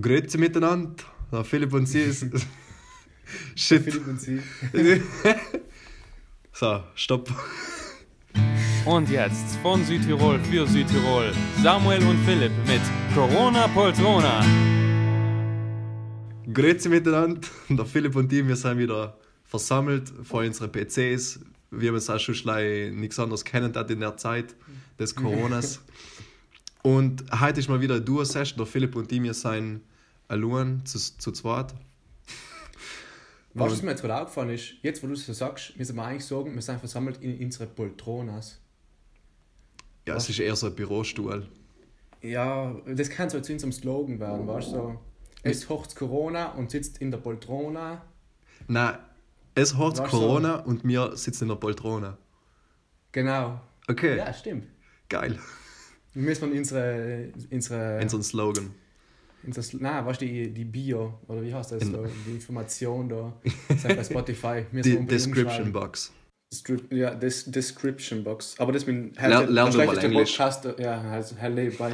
Grüezi miteinander. Der Philipp und sie ist. Shit. Philipp und sie. so, stopp. Und jetzt von Südtirol für Südtirol Samuel und Philipp mit Corona Poltrona. Grüezi miteinander. Der Philipp und ich, wir sind wieder versammelt vor unseren PCs. Wir haben uns auch schon nichts anderes kennen in der Zeit des Coronas. Und heute ist mal wieder eine Duo-Session. Der Philipp und ich, wir sind allein zu, zu zweit. Weißt du, was mir jetzt gerade aufgefallen ist? Jetzt, wo du es so sagst, müssen wir eigentlich sagen, wir sind versammelt in unsere Poltronas. Ja, es ist eher so ein Bürostuhl. Ja, das kann so zu unserem Slogan werden, weißt du? So, es hocht Corona und sitzt in der Poltrona. Nein, es hocht Corona und wir sitzen in der Poltrona. Genau. Okay. Ja, stimmt. Geil. Wir müssen unsere, unsere, Unseren Slogan. unser, nein, weißt du, die, die Bio, oder wie heißt das? so, die Information da, sei bei Spotify. wir Die Description. Box. Ja, des, Description Box. Aber das mit Lern- lern mal schlechteste Englisch. Podcast, der- ja, also Herr bei.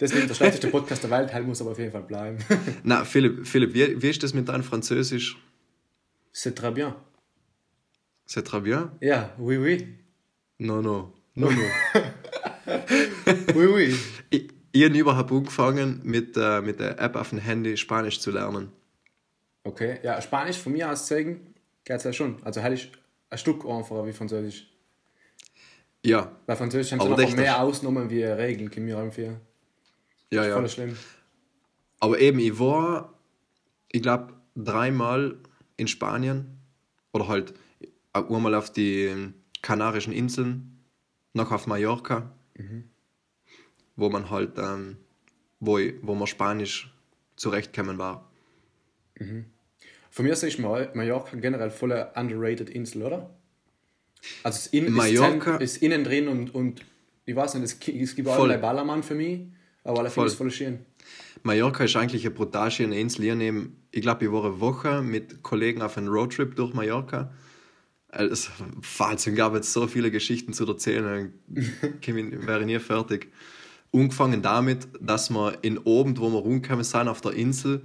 Deswegen der schlechteste Podcast der Welt, Hell muss aber auf jeden Fall bleiben. Na, Philipp, Philipp wie, wie ist das mit deinem Französisch? C'est très bien. C'est très bien? Ja, oui, oui. No, no. No, no. Oui, oui. ich ich habe überhaupt angefangen, mit, äh, mit der App auf dem Handy Spanisch zu lernen. Okay, ja, Spanisch von mir aus zeigen, geht ja schon. Also Hell ist ein Stück einfacher wie Französisch. Ja, Bei Französisch haben sie echt, mehr Ausnahmen wie Regeln, können wir irgendwie. ja, ja. Voll schlimm. Aber eben, ich war, ich glaube, dreimal in Spanien oder halt einmal auf die Kanarischen Inseln, noch auf Mallorca, wo man halt, ähm, wo, ich, wo man Spanisch zurechtkommen war. Von mir aus ist Mal- Mallorca generell voll eine underrated Insel, oder? Also es in, Mallorca- ist, innen drin und, und ich weiß nicht, es, gibt Voll. allerlei Ballermann für mich, aber alle Voll. voll schön. Mallorca ist eigentlich eine brutal schöne Insel. Ich, nehm, ich glaube, ich war eine Woche mit Kollegen auf einem Roadtrip durch Mallorca. Es Wahnsinn, gab jetzt so viele Geschichten zu erzählen, dann wäre ich nie fertig. Angefangen damit, dass wir in oben, wo wir rumgekommen sind, auf der Insel,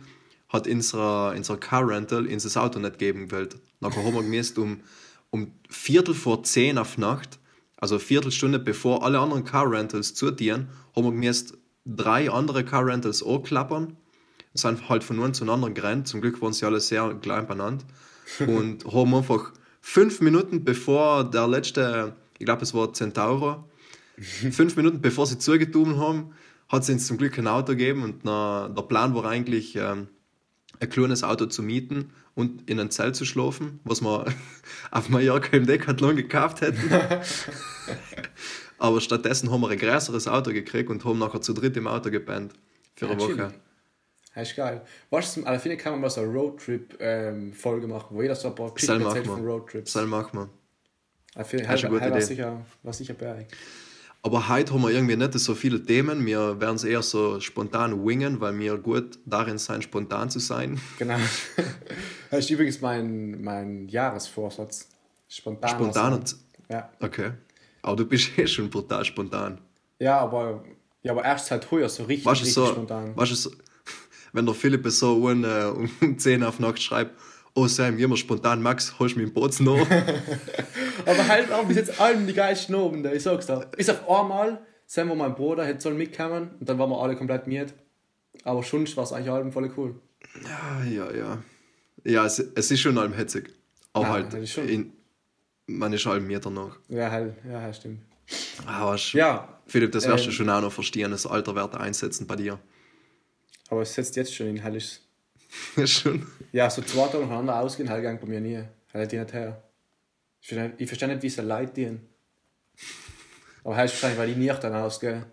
hat unser, unser Car Rental uns das Auto nicht geben wollt. Nachher haben wir gemäßt um, um Viertel vor zehn auf Nacht, also eine Viertelstunde bevor alle anderen Car Rentals zutieren, haben wir gemäßt drei andere Car Rentals anklappern, sind halt von einem zu anderen gerannt. Zum Glück waren sie alle sehr klein benannt und haben einfach fünf Minuten bevor der letzte, ich glaube es war Centauro, fünf Minuten bevor sie zugetan haben, hat es uns zum Glück ein Auto gegeben und na, der Plan war eigentlich, ähm, ein kleines Auto zu mieten und in ein Zelt zu schlafen, was wir auf Mallorca im Decathlon gekauft hätten. Aber stattdessen haben wir ein größeres Auto gekriegt und haben nachher zu dritt im Auto gepennt. Für eine Ja, Woche. chillig. Das ist geil. Weißt du, alle finde kann man mal so eine Roadtrip-Folge machen, wo jeder so ein paar Geschichten erzählt von. Roadtrips. Soll machen wir. Das ist eine gute Idee. sicher, war sicher. Aber heute haben wir irgendwie nicht so viele Themen. Wir werden es eher so spontan wingen, weil wir gut darin sind, spontan zu sein. Genau. Das ist übrigens mein, mein Jahresvorsatz. Spontan. Spontan sein. und. Ja. Okay. Aber du bist eh schon brutal spontan. Ja, aber, ja, aber erst seit heuer so richtig, Weißt richtig so, spontan. weißt du, so, wenn der Philipp so um, äh, um 10 auf Nacht schreibt, oh Sam, immer spontan, Max, holst du mir einen Bozen noch? Aber halt auch bis jetzt allen die geilsten oben, ich sag's dir. Bis auf einmal, sind wir mein Bruder, hätte sollen mitkommen und dann waren wir alle komplett miert. Aber schon war es eigentlich allem voll cool. ja, ja, ja. Ja, es, es ist schon allem hetzig. Aber Ja, halt, ist schon. in, man ist allem Meter noch. Ja, halt, ja, stimmt. Ah, weißt, Ja, Philipp, das wirst du ähm, schon auch noch verstehen, das Alter wird einsetzen bei dir. Aber es setzt jetzt schon in Hellisch. schon. Ja, so zwei Tage nacheinander ausgehen, halt gang bei mir nie. Halt die nicht her. Ich verstehe, ich verstehe nicht, wie sie Leute dienen. Aber heißt wahrscheinlich, weil die nicht dann ausgehen.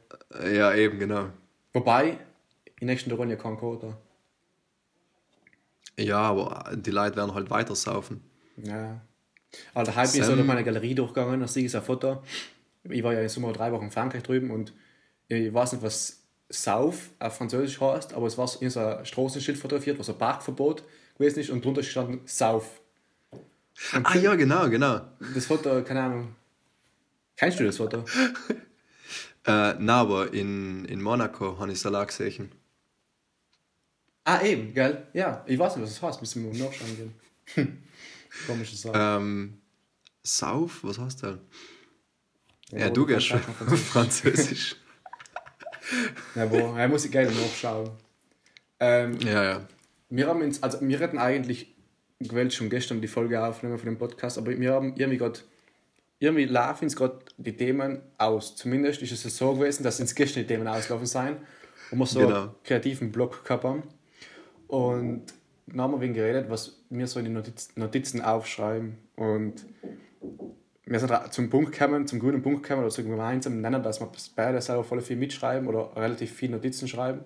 Ja, eben, genau. Wobei, in nächsten Runde ja kein Quota. Ja, aber die Leute werden halt weiter saufen. Ja. Aber der Hype ist so Sam- durch meine Galerie durchgegangen, da sehe ich so ein Foto. Ich war ja im Sommer drei Wochen in Frankreich drüben und ich weiß nicht, was Sauf auf Französisch heißt, aber es war in so ein Straßenschild fotografiert, was ein Parkverbot gewesen ist und drunter gestanden Sauf. Ah ja, genau, genau. Das Foto, keine Ahnung. Kennst du das Foto? Äh, nein, aber in, in Monaco habe ich es auch gesehen. Ah, eben, gell? Ja, ich weiß nicht, was das heißt. Müssen wir mal nachschauen gehen. Hm. Komische Sache. Ähm, Sauf, was hast du denn? Ja, aber du gehst schon Französisch. Ja, boah, ja, muss ich gerne nachschauen. Ähm, ja, ja. wir haben uns, also wir hätten eigentlich gewählt schon gestern die Folge aufnehmen von dem Podcast, aber wir haben irgendwie gerade, irgendwie laufen uns gerade die Themen aus. Zumindest ist es so gewesen, dass uns gestern die Themen auslaufen sein und wir so Genau. einen kreativen Block gehabt haben. Und dann haben wir wegen geredet, was wir so in die Notiz, Notizen aufschreiben. Und wir sind zum Punkt gekommen, zum grünen Punkt gekommen oder zum gemeinsamen Nenner, dass wir beide selber voll viel mitschreiben oder relativ viel Notizen schreiben.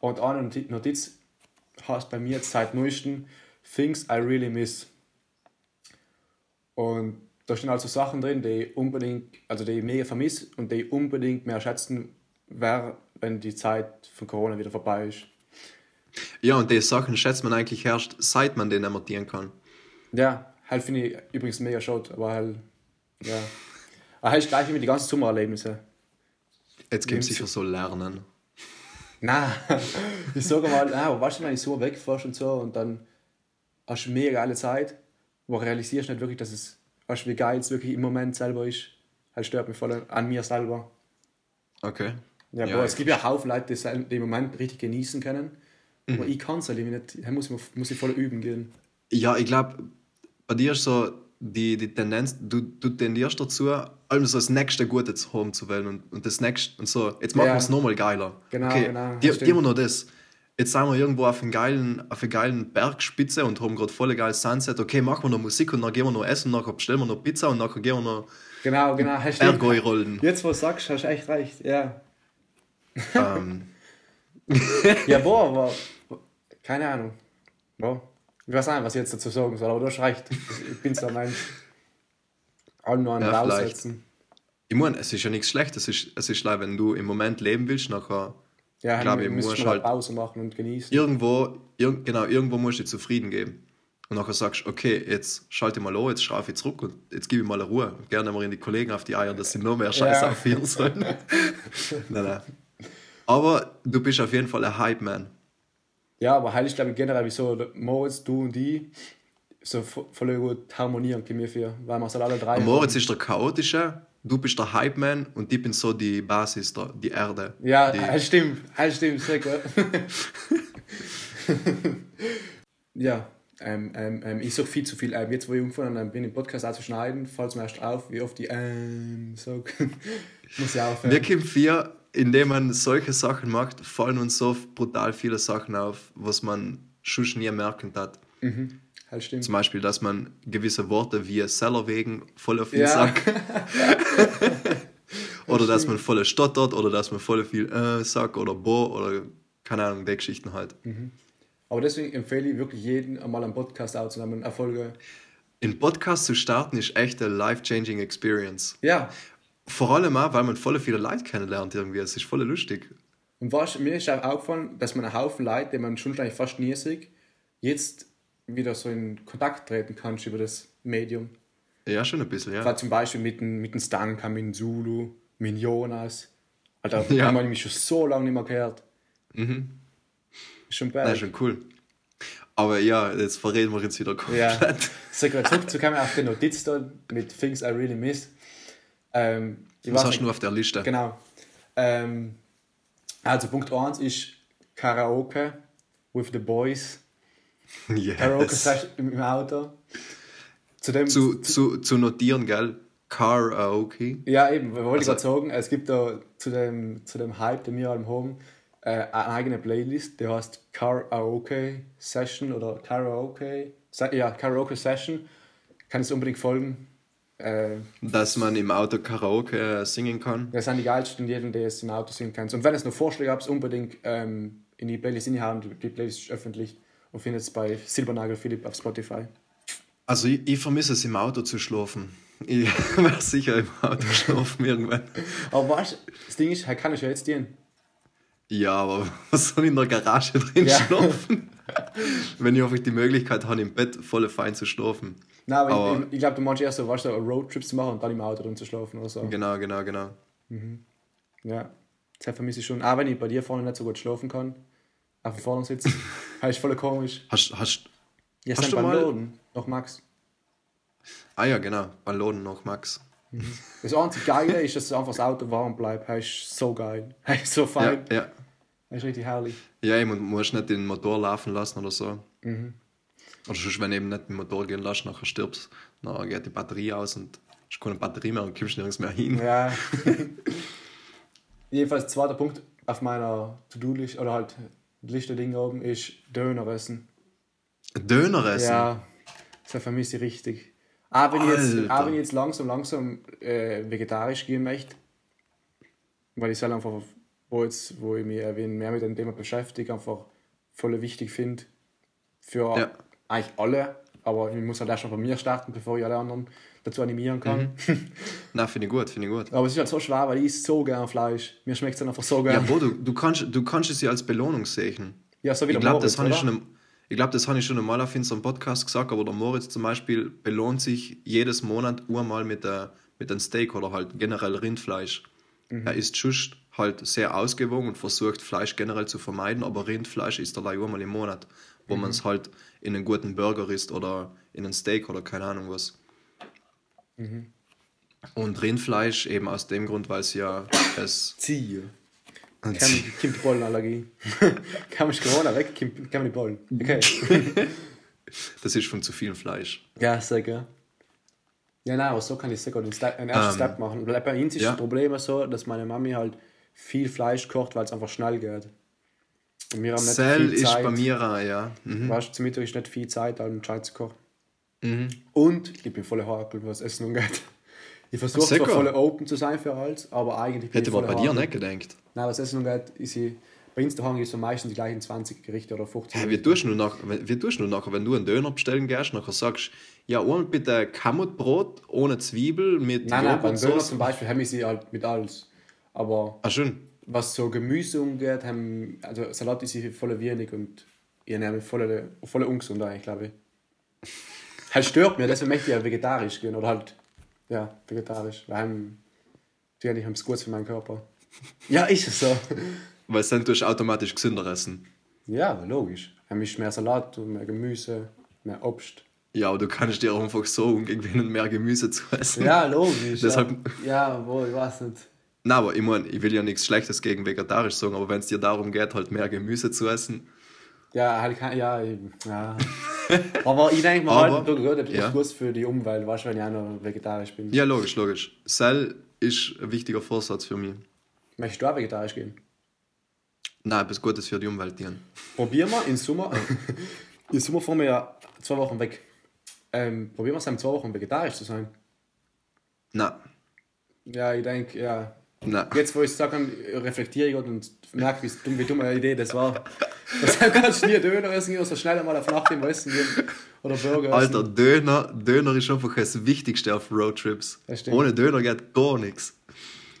Und eine Noti- Notiz heißt bei mir jetzt seit neuestem Things I really miss. Und da stehen also Sachen drin, die ich unbedingt, also die ich mega vermisse und die ich unbedingt mehr schätzen werde, wenn die Zeit von Corona wieder vorbei ist. Ja, und die Sachen schätzt man eigentlich erst, seit man den amortieren kann. Ja, halt finde ich übrigens mega schade, aber halt, ja. Aber halt ist gleich wie mit die ganzen Sommererlebnisse. Jetzt gibt es sicher so Lernen. Na, ich sage mal, na, weißt du, wenn ich so wegfährst und so und dann hast du eine mega geile Zeit, wo realisierst du nicht wirklich, dass es, weißt du, wie geil es wirklich im Moment selber ist. Halt stört mich voll an mir selber. Okay. Ja, Ja, boah, ich es gibt ja Haufen Leute, die im Moment richtig genießen können. Aber ich kann es halt nicht. Da muss ich, muss ich voll üben gehen. Ja, ich glaube, bei dir ist so die, die Tendenz, du, du tendierst dazu, allem so das nächste Gute zu haben zu wählen und, und das nächste und so, jetzt machen Ja. wir es nochmal geiler. Genau, okay, genau, Die, die immer noch das. Jetzt sind wir irgendwo auf einer geilen, auf einer geilen Bergspitze und haben gerade voll geiles Sunset. Okay, machen wir noch Musik und dann gehen wir noch essen, nachher bestellen wir noch Pizza und nachher gehen wir noch Genau, genau. Bergoi rollen. Jetzt, wo du sagst, hast du echt recht. Ja, ähm, ja boah, aber keine Ahnung. Boah. Ich weiß nicht, was ich jetzt dazu sagen soll, aber du hast recht. Ich bin so ein Mensch. Alle nur einen Ja, raussetzen. ich meine, es ist ja nichts Schlechtes. Es ist, es ist leid, wenn du im Moment leben willst, nachher Ja, Glaub, ich muss du halt- Pause machen und genießen. irgendwo, ir genau, irgendwo musst du dich zufrieden geben. Und nachher sagst du, okay, jetzt schalte mal an, jetzt schraube ich zurück und jetzt gebe ich mal eine Ruhe. Und gerne mal in die Kollegen auf die Eier, dass sie noch mehr Scheiße Ja. aufhören sollen. nein, nein. Aber du bist auf jeden Fall ein Hype-Man. Ja, aber ich glaube generell, wieso Moritz, du und ich so vo- voll gut harmonieren können wir für, weil wir es halt alle drei. Moritz ist der Chaotische, du bist der Hype-Man und ich bin so die Basis, der, die Erde. Ja, die, halt stimmt, halt stimmt, sehr gut. ja, ähm, ähm, ähm, ich suche viel zu viel. Ähm, jetzt, wo ich umgefahren ähm, bin, im Podcast auch zu schneiden, fällt mir erst auf, wie oft ich ähm sage. Muss ich aufhören. Wir kommen vier, indem man solche Sachen macht, fallen uns so brutal viele Sachen auf, was man schon nie merken hat. Halt stimmt. Zum Beispiel, dass man gewisse Worte wie Seller wegen voll auf den Ja. Sack. oder dass man voll stottert oder dass man voll viel äh, sagt oder bo oder keine Ahnung, die Geschichten halt. Aber deswegen empfehle ich wirklich jeden, einmal einen Podcast aufzunehmen, eine Folge. In Podcast zu starten ist echt eine life-changing Experience. Ja, Vor allem auch, weil man voll viele Leute kennenlernt irgendwie. Es ist voll lustig. und weißt, mir ist auch aufgefallen, dass man einen Haufen Leute, die man schon eigentlich fast nie sieht, jetzt wieder so in Kontakt treten kann über das Medium. Ja, schon ein bisschen, ja. War zum Beispiel mit dem, mit dem Stanka, mit dem Zulu, mit dem Jonas. Alter, Ja. haben wir nämlich schon so lange nicht mehr gehört. Mhm. Ist schon Nein, geil. schon cool. Aber ja, jetzt verreden wir jetzt wieder komplett. Ja. Sag mal, zurückzukommen auf die Notiz da mit Things I Really Miss. Ähm, ich Was hast nicht- du nur auf der Liste? Genau. Ähm, also Punkt 1 ist Karaoke with the boys. Karaoke Yes. Session im Auto. Zudem, Zu, zu, zu notieren, gell? Karaoke. ja, eben, wollte ich Also- gerade sagen, es gibt da zu dem, zu dem Hype, den wir alle haben, äh, eine eigene Playlist, die heißt Karaoke Session oder Karaoke, ja, Karaoke Session. Kann es unbedingt folgen. Äh, Dass man im Auto Karaoke äh, singen kann. Das sind die geilsten, der es im Auto singen kann. Und wenn es noch Vorschläge habt, unbedingt ähm, in die Playlist hinhauen. Die, die Playlist ist öffentlich und findet es bei Silbernagel Philipp auf Spotify. Also ich, ich vermisse es im Auto zu schlafen. Ich werde sicher im Auto schlafen irgendwann. Aber weißt du, das Ding ist, er kann ich ja jetzt dienen. Ja, aber was soll ich in der Garage drin Ja. schlafen? Wenn ich einfach die Möglichkeit habe, im Bett voll fein zu schlafen. Nein, aber, Aber- ich, ich glaube, du meinst erst so, weißt du, Roadtrips zu machen und dann im Auto drin zu schlafen oder so. Genau, genau, genau. Ja, das vermisse ich schon. Auch wenn ich bei dir vorne nicht so gut schlafen kann, auf dem Vordersitz, Heißt voll komisch. Hast, hast, Ja, Hast du beim mal- Laden. Noch Max. ah ja, genau, Ballonen noch, Max. Das einzige Geile ist, dass einfach das Auto warm bleibt. Heißt so geil. Heißt so Ja, fein. ja. Heißt richtig herrlich. Ja, ich mu- musst nicht den Motor laufen lassen oder so. Mhm. Oder sonst, wenn du eben nicht den Motor gehen lässt, nachher stirbst, dann geht die Batterie aus und hast keine Batterie mehr und kommst nirgends mehr hin. Ja. Jedenfalls, zweiter Punkt auf meiner To-Do-Liste oder halt Liste Ding oben ist Döner essen. Döner essen? Ja, das vermisse ich richtig. Auch wenn ich jetzt, auch wenn ich jetzt langsam, langsam äh, vegetarisch gehen möchte, weil ich es halt einfach, wo, jetzt, wo ich mich mehr mit dem Thema beschäftige, einfach voll wichtig finde für Ja. Eigentlich alle. Aber ich muss halt erst schon von mir starten, bevor ich alle anderen dazu animieren kann. Mhm. Na, finde ich gut, finde ich gut. Aber es ist halt so schwer, weil ich esse so gern Fleisch. Mir schmeckt es dann einfach so Ja, gern. Bro, du, du, kannst, du kannst es ja als Belohnung sehen. Ja, so wie Ich der glaube, Moritz, das ich schon im- ich glaube, das habe ich schon einmal auf unserem Podcast gesagt, aber der Moritz zum Beispiel belohnt sich jedes Monat einmal mit, der, mit einem Steak oder halt generell Rindfleisch. Mhm. Er ist just halt sehr ausgewogen und versucht Fleisch generell zu vermeiden, aber Rindfleisch ist er einmal im Monat, Mhm. wo man es halt in einen guten Burger isst oder in einen Steak oder keine Ahnung was. Mhm. Und Rindfleisch eben aus dem Grund, weil es ja es Zieh. Kann, kommt die Pollenallergie. kann mich Corona weg, kommt die Pollen. Okay. das ist von zu viel Fleisch. ja, sehr gerne. Ja, nein, aber so kann ich sehr gut einen, ersten Ähm, Step machen. Weil bei uns ist ja. das Problem so, dass meine Mami halt viel Fleisch kocht, weil es einfach schnell geht. Und wir haben nicht viel ist Zeit. bei mir auch, ja. Mhm. Weißt du, zum Mittag ist nicht viel Zeit, um Scheiß zu kochen. Und ich bin voller Hakel, was Essen angeht. Ich versuche zwar voll open zu sein für alles, aber eigentlich bin Hätte ich voller bei dir nicht gedacht. Nein, was Essen angeht, ist ich, bei daheim gibt es meistens die gleichen 20 Gerichte oder 15. Hey, wie tust du nach, wie tust du nachher, wenn du einen Döner bestellen gehst, nachher sagst, ja, einmal bitte Kamutbrot ohne Zwiebel mit nein, nein, beim Döner zum Beispiel haben wir sie halt mit alles. Aber Ah, schön. Was so Gemüse umgeht, haben, also Salat ist sie voll wenig und ich nehme voll, voll ungesund eigentlich, glaube ich. Halt stört mir, deswegen möchte ich ja vegetarisch gehen oder halt, ja, vegetarisch. Weil haben, die haben es gut für meinen Körper. Ja, ist es so. Weil dann tust du automatisch gesünder essen. Ja, logisch. Haben ist mehr Salat und mehr Gemüse, mehr Obst. Ja, aber du kannst dir auch einfach so umgewöhnen, mehr Gemüse zu essen. Ja, logisch. Deshalb- ja, ja wohl, ich weiß nicht. Na, aber ich meine, ich will ja nichts Schlechtes gegen vegetarisch sagen, aber wenn es dir darum geht, halt mehr Gemüse zu essen, Ja, halt kein, ja, eben, ja. Aber ich denke mal, halt, du gehört ja. ja. gut für die Umwelt, weißt du, wenn ich auch noch vegetarisch bin. ja, logisch, logisch. Cell ist ein wichtiger Vorsatz für mich. Möchtest du auch vegetarisch gehen? Nein, etwas Gutes für die Umwelt dienen. Probier mal im Sommer. Im Sommer fahren wir ja zwei Wochen weg. Ähm, probieren wir es in zwei Wochen vegetarisch zu sein. Nein, Ja, ich denke, ja. Nein. Jetzt, wo ich es sage, reflektiere ich und merke, wie dumm, wie dumme Idee das war. Deshalb kannst du nie Döner essen gehen, so schnell einmal auf Nacht im Essen gehen. Oder Burger essen. Alter, Döner, Döner ist einfach das Wichtigste auf Roadtrips. Ohne Döner geht gar nichts.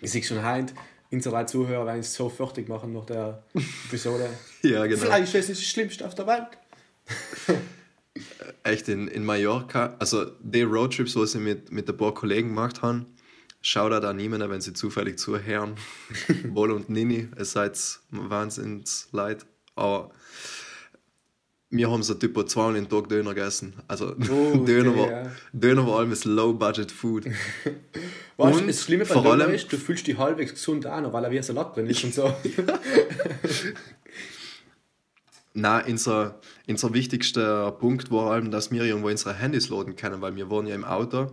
Ich sehe schon heint, unsere Zuhörer werden es so fertig machen nach der Episode. Ja, genau. Fleisch ist das Schlimmste auf der Welt. Echt in, in Mallorca, also die Roadtrips, was ich mit, mit ein paar Kollegen gemacht habe, schaut da niemand, wenn sie zufällig zuhören. Wohl und Nini, es seid wahnsinns leid. Aber wir haben so typo zweimal den Tag Döner gegessen. Also Oh, Döner, okay, war, ja. Döner war allem Low-Budget-Food. Weißt du, Und das Schlimme bei vor allem- ist, du fühlst dich halbwegs gesund an, weil er wie ein Salat drin ist und so. Na, unser, unser wichtigster Punkt war allem, dass wir irgendwo unsere Handys laden können, weil wir wohnen ja im Auto.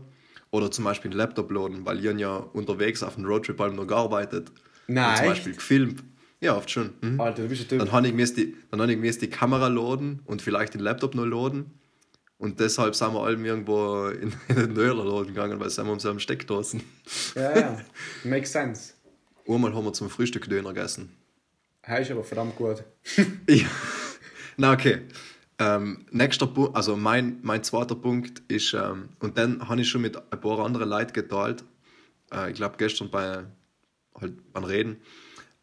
Oder zum Beispiel einen Laptop laden, weil ihr ja unterwegs auf dem Roadtrip allem noch gearbeitet. Nein, Und zum? Beispiel gefilmt. Ja, oft schon. Mhm. Alter, du bist ein Typ. Dann habe ich, mir die- dann hab ich mir die Kamera laden und vielleicht den Laptop noch laden. Und deshalb sind wir allem irgendwo in, in den Dönerladen gegangen, weil sind wir uns am Steckdosen. Ja, ja. Makes sense. Einmal haben wir zum Frühstück Döner gegessen. Heißt aber verdammt gut. Ja. Na, okay. Ähm, nächster Punkt, also mein, mein zweiter Punkt ist, ähm, und dann habe ich schon mit ein paar anderen Leuten geteilt, äh, ich glaube gestern bei, halt beim Reden,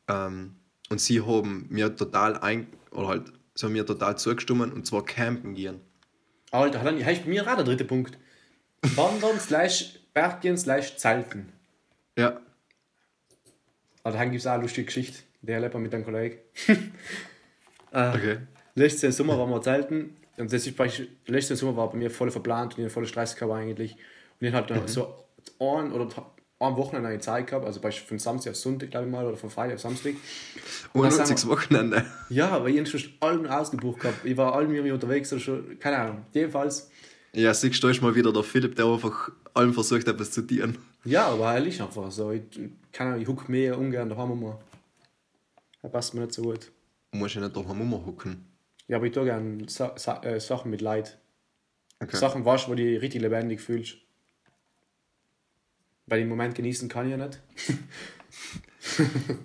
ähm, und sie haben mir total ein, oder halt, sie haben mir total zugestimmt, und zwar campen gehen. Alter, dann heißt bei mir auch der dritte Punkt. Wandern slash Berggehen slash Zelten. Ja, Also, da gibt es auch eine lustige Geschichte. Der lebt mit einem Kollegen. okay. Letzten Sommer waren wir zelten und das ist praktisch, letzten Sommer war bei mir voll verplant und ich hatte voll Stress gehabt eigentlich. Und ich hatte halt so ein oder am Wochenende eine Zeit gehabt, also beispielsweise von Samstag auf Sonntag, glaube ich mal, oder von Freitag auf Samstag. Unnütziges Wochenende. Ja, aber ich habe schon allem ausgebucht gehabt. Ich war allem irgendwie unterwegs oder schon, keine Ahnung. Jedenfalls, Ja, siehst du, ist mal wieder der Philipp, der einfach allem versucht, etwas zu dienen. ja, aber er ist einfach so. Ich, keine Ahnung, ich huck mehr ungern daheim immer. Er passt mir nicht so gut. Du musst ja nicht daheim rumhocken. Ja, aber ich tue gerne Sa Sa äh, Sachen mit Leid. Okay. Sachen wasch, wo du dich richtig lebendig fühlst. Weil im Moment genießen kann ich ja nicht.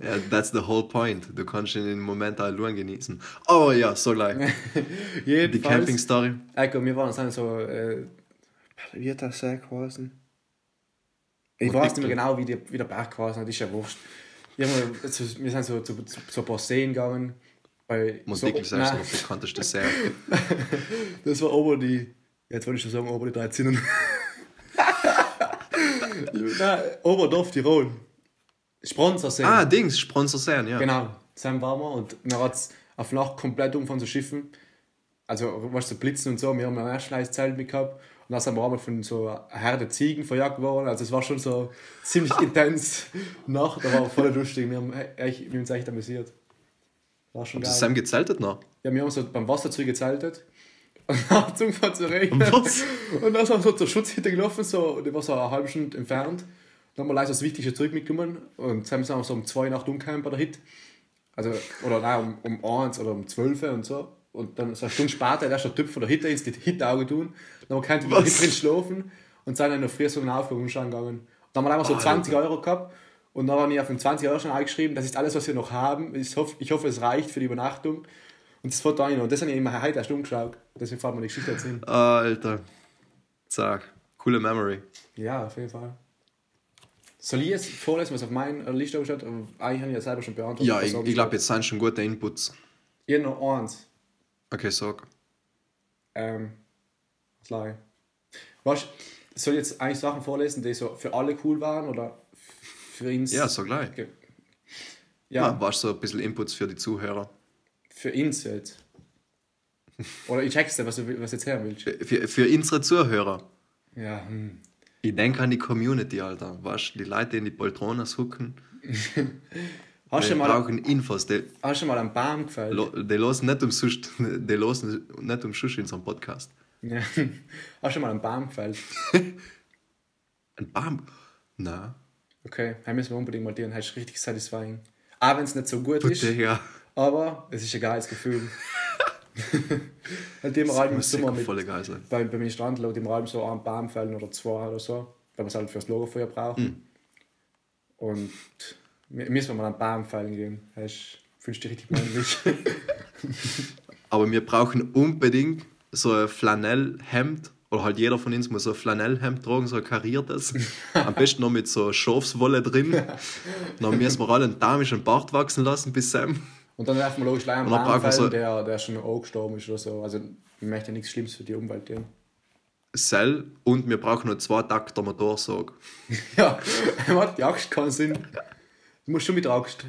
Ja, that's the whole point. Du kannst ihn im Moment auch allein genießen. Oh ja, so gleich. Die. Camping-Story. Ecco, wir waren dann so, äh, wie hat das sehr geheißen? Ich Und weiß nicht mehr genau, wie, die, wie der Berg geheißen hat, ist ja wurscht. Wir sind so zu, zu, zu ein paar Seen gegangen. Bei, Montikl so, nein, eigentlich der bekannteste See. das war ober die, jetzt wollte ich schon sagen, ober die drei Zinnen. nein, Oberdorf, Tirol. Spronzersee. Ah, Dings, Sponsor See, ja. Genau, Sam waren wir und dann hat es auf Nacht komplett um von so Schiffen. Also, was so Blitzen und so. Wir haben ein Erstschleißzelt mit gehabt und dann sind wir einmal von so einer Herde Ziegen verjagt worden. Also, es war schon so ziemlich intens Nacht, aber voll lustig. Wir haben, echt, wir haben uns echt amüsiert. War schon geil. du Sam gezeitet noch? Ja, wir haben so beim Wasser zugezeltet. Und dann angefangen zu regnen. Was? Und dann sind wir so zur Schutzhütte gelaufen, so, die war so eine halbe Stunde entfernt. Dann haben wir leider das Wichtigste zurück mitgenommen. Und dann sind wir so um zwei Nacht umgekommen bei der Hit. Also, oder nein, um, um eins oder um zwölf und so. Und dann so eine Stunde später, der ist der Typ von der Hit ins die Hit-Auge tun. Dann haben wir keinen drin schlafen und sind dann in der Früh so einen Aufführungsschein gegangen. Und dann haben wir einfach so Alter. 20 Euro gehabt. Und dann habe ich auf den 20 Euro schon eingeschrieben, das ist alles, was wir noch haben. Ich hoffe, ich hoffe es reicht für die Übernachtung. Und das Foto habe ich noch. Und das habe ich immer heute erst umgeschaut. Deswegen fällt mir die Geschichte erzählen. Alter. Zack. Coole Memory. Ja, auf jeden Fall. Soll ich jetzt vorlesen, was auf meiner Liste steht? Eigentlich habe ich ja selber schon beantwortet. Ja, ich, ich glaube, jetzt sind schon gute Inputs. Ich habe noch eins. Okay, sag. Ähm, was lag Was soll ich jetzt eigentlich Sachen vorlesen, die so für alle cool waren oder für ihn? Ja, so gleich. Ja. Ja, warst so ein bisschen Inputs für die Zuhörer. für ihn jetzt. Oder ich check's dir, was du was jetzt hören willst. Für, für unsere Zuhörer. Ja, hm. Ich denke an die Community, Alter. Weißt du, die Leute, die in die Poltronas hucken, Hast du mal, brauchen Infos. Die, hast du mal einen Baum gefällt? lo- die losen nicht umsonst, die losen nicht umsonst in so einem Podcast. Ja. Hast du mal einen Baum gefällt? Ein Baum? Na, Okay, dann müssen wir unbedingt mal dir, das ist richtig satisfying. Auch wenn es nicht so gut ist, bitte, ja. aber es ist ein geiles Gefühl. halt immer Das im Sommer sicher mit, voll geil sein. bei, bei mir Strand laut im Raum so einen Baum fällen oder zwei oder so, weil wir es halt fürs Logofeuer brauchen. Hm. Und wir- müssen wir mal einen Baum fällen gehen. Das ist- fühlst du dich richtig männlich. Aber wir brauchen unbedingt so ein Flanellhemd. Oder halt jeder von uns muss so ein Flanellhemd tragen, so ein kariertes. Am besten noch mit so Schafswolle drin. Dann müssen wir alle einen dämischen Bart wachsen lassen bis Sam. Und dann werfen wir logisch wir fällen, so- der, der schon auch gestorben ist oder so. Also ich möchte ja nichts Schlimmes für die Umwelt tun. Cell und wir brauchen noch zwei Takter Motorsog. Ja, was? Die Axt kann Sinn. Du musst schon mit der Axt.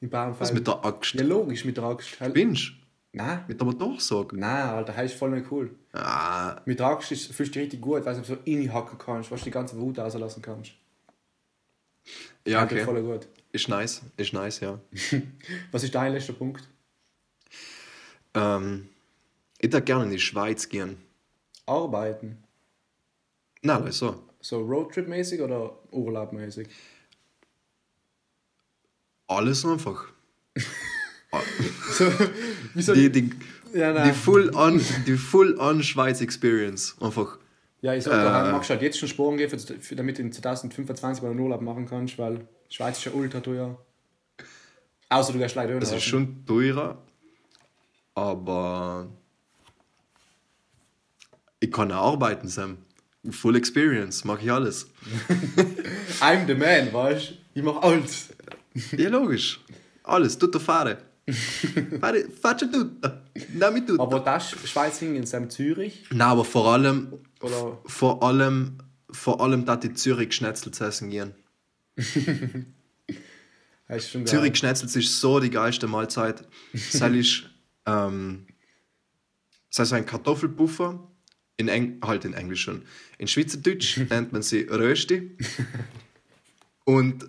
Im Baum Was mit der Axt? Ja, logisch, mit der Axt. Halt. Binge? Nein, Mit der Motorsog? nein, Alter, das ist voll nicht cool. Ah, Mit der Axt ist, fühlst du dich richtig gut, weil du so reinhacken kannst, was du die ganze Wut rauslassen kannst. ja, Das okay. voll gut. Ist nice. Ist nice, ja. Was ist dein letzter Punkt? Ähm, ich würde gerne in die Schweiz gehen. Arbeiten. Nein, also. So Roadtrip-mäßig oder Urlaubmäßig? Alles einfach. So, wieso? Die, die, ja, die. Full-on die full on Schweiz Experience. Einfach. ja, ich sag, Äh. daheim magst du halt jetzt schon Sporen für, damit du in 2025 mal einen Urlaub machen kannst, weil Schweiz ist ja ultra teuer. Außer du gehst leider Es ist schon teurer, aber ich kann auch arbeiten, Sam. Full Experience, mache ich alles. I'm the man, weißt du? Ich mach alles. Ja, logisch. Alles, tutto fare. fare tutto. Dammi tutto. Aber das Schweiz hing in seinem Zürich Nein, aber vor allem, oder vor allem, vor allem, dass die Zürich Schnetzel zu essen gehen. Zürich Schnetzels ist so die geilste Mahlzeit. Das ist Ähm, das heißt ein Kartoffelpuffer, in Eng halt in Englisch schon. In Schweizerdeutsch nennt man sie Rösti. Und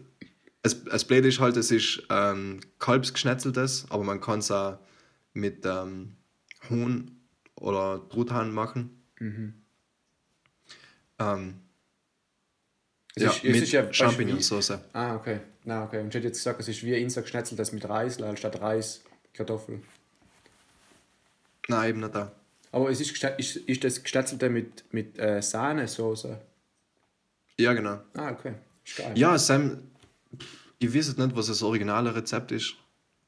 es, es Blöde ist halt, es ist ähm, Kalbsgeschnetzeltes, aber man kann es auch mit ähm, Huhn oder Truthahn machen. Ähm, Es ja, ist- mit ja Champignonsauce. Ah, okay. Na, okay. Und ich hätte jetzt gesagt, es ist wie Insa geschnetzelt, das mit Reis, anstatt Reis, Kartoffel. Nein, eben nicht da. Aber es ist, ist, ist das geschnetzelte mit, mit äh, Sahnesoße. Ja, genau. Ah, okay. Geil. Ja, Sam, ich weiß nicht, was das originale Rezept ist,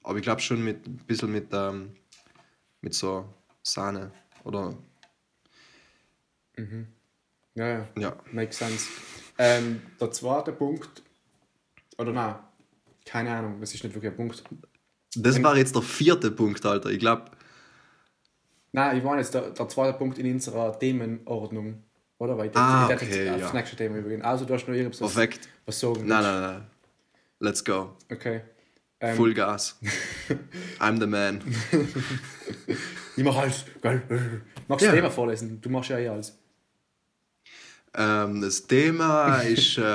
aber ich glaube schon mit ein bisschen mit, ähm, mit so Sahne oder Ja, ja. ja. Makes sense. Ähm, der zweite Punkt, oder nein, keine Ahnung, das ist nicht wirklich ein Punkt. Das war jetzt der vierte Punkt, Alter. Ich glaube, Nein, ich meine jetzt der, der zweite Punkt in unserer Themenordnung, oder? Weil ich Ah, ich okay, ja. aufs nächste Thema übergehen. Also du hast noch irgendwas perfekt. was sagen Nein, nein, nein. Let's go. Okay. Ähm, Full Gas. I'm the man. Ich mach alles. Geil. Magst du Ja. das Thema vorlesen? Du machst ja eh alles. Ähm, das Thema ist.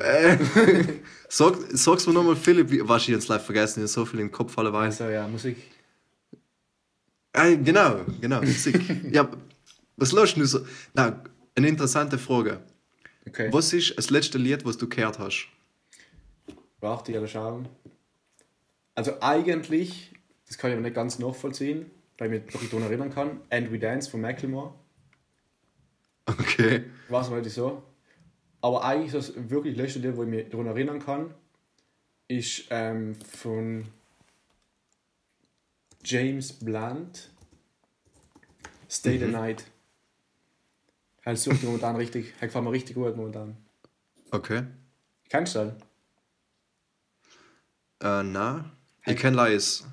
Ähm, sag, sag's mir nochmal, Philipp, was ich jetzt live vergessen, ich so viel im Kopf allerweise. Also ja, Musik. Ah, genau, genau. Musik. ja, was lässt du so? Na, eine interessante Frage. Okay. Was ist das letzte Lied, was du gehört hast? Warte, ich schauen. Also eigentlich, das kann ich aber nicht ganz nachvollziehen, weil ich mich noch daran erinnern kann. And We Dance von Macklemore. Okay. Ich weiß nicht so. Aber eigentlich das wirklich letzte Lied, wo ich mich daran erinnern kann, ist ähm, von James Blunt. Stay the Night. Halt sucht momentan richtig. Halt gefällt mir richtig gut momentan. Okay. Kennst du das? Äh, na, ich kenne das,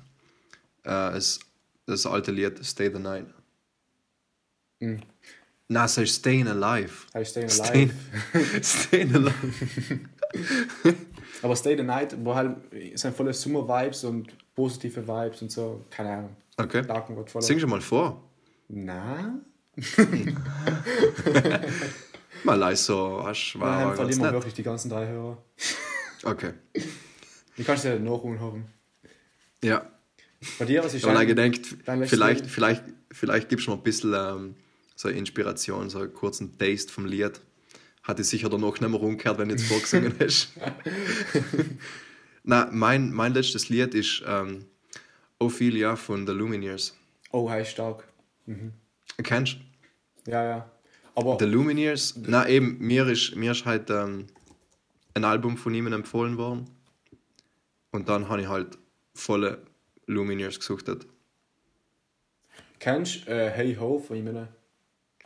äh, das, das alte Lied Stay the Night. Mhm. Na, es heißt Staying Alive. Heißt Stay Alive. Staying, Staying Alive. Aber Stay the Night, wo halt sind volle Summer-Vibes und positive Vibes und so. Keine Ahnung. Okay. Voller. Sing schon mal vor. Na? Mal leise so, hast war ganz verlieren wir wirklich die ganzen drei Hörer. Okay. Wie kannst du ja nachholen haben? Ja. Bei dir, was ist Ich habe dein- gedacht, dein vielleicht, vielleicht, vielleicht gibst du mir ein bisschen ähm, so eine Inspiration, so einen kurzen Taste vom Lied. Hatte ich sicher danach nicht mehr umgekehrt, wenn du jetzt vorgesungen hast. Na, mein, mein letztes Lied ist ähm, Ophelia von The Lumineers. Oh, heißt stark. Kennst du? Ja, ja. Aber The Lumineers? Na eben, mir ist, mir ist halt ähm, ein Album von ihnen empfohlen worden. Und dann habe ich halt volle Lumineers gesuchtet. kennst du äh, Hey Ho von ihm?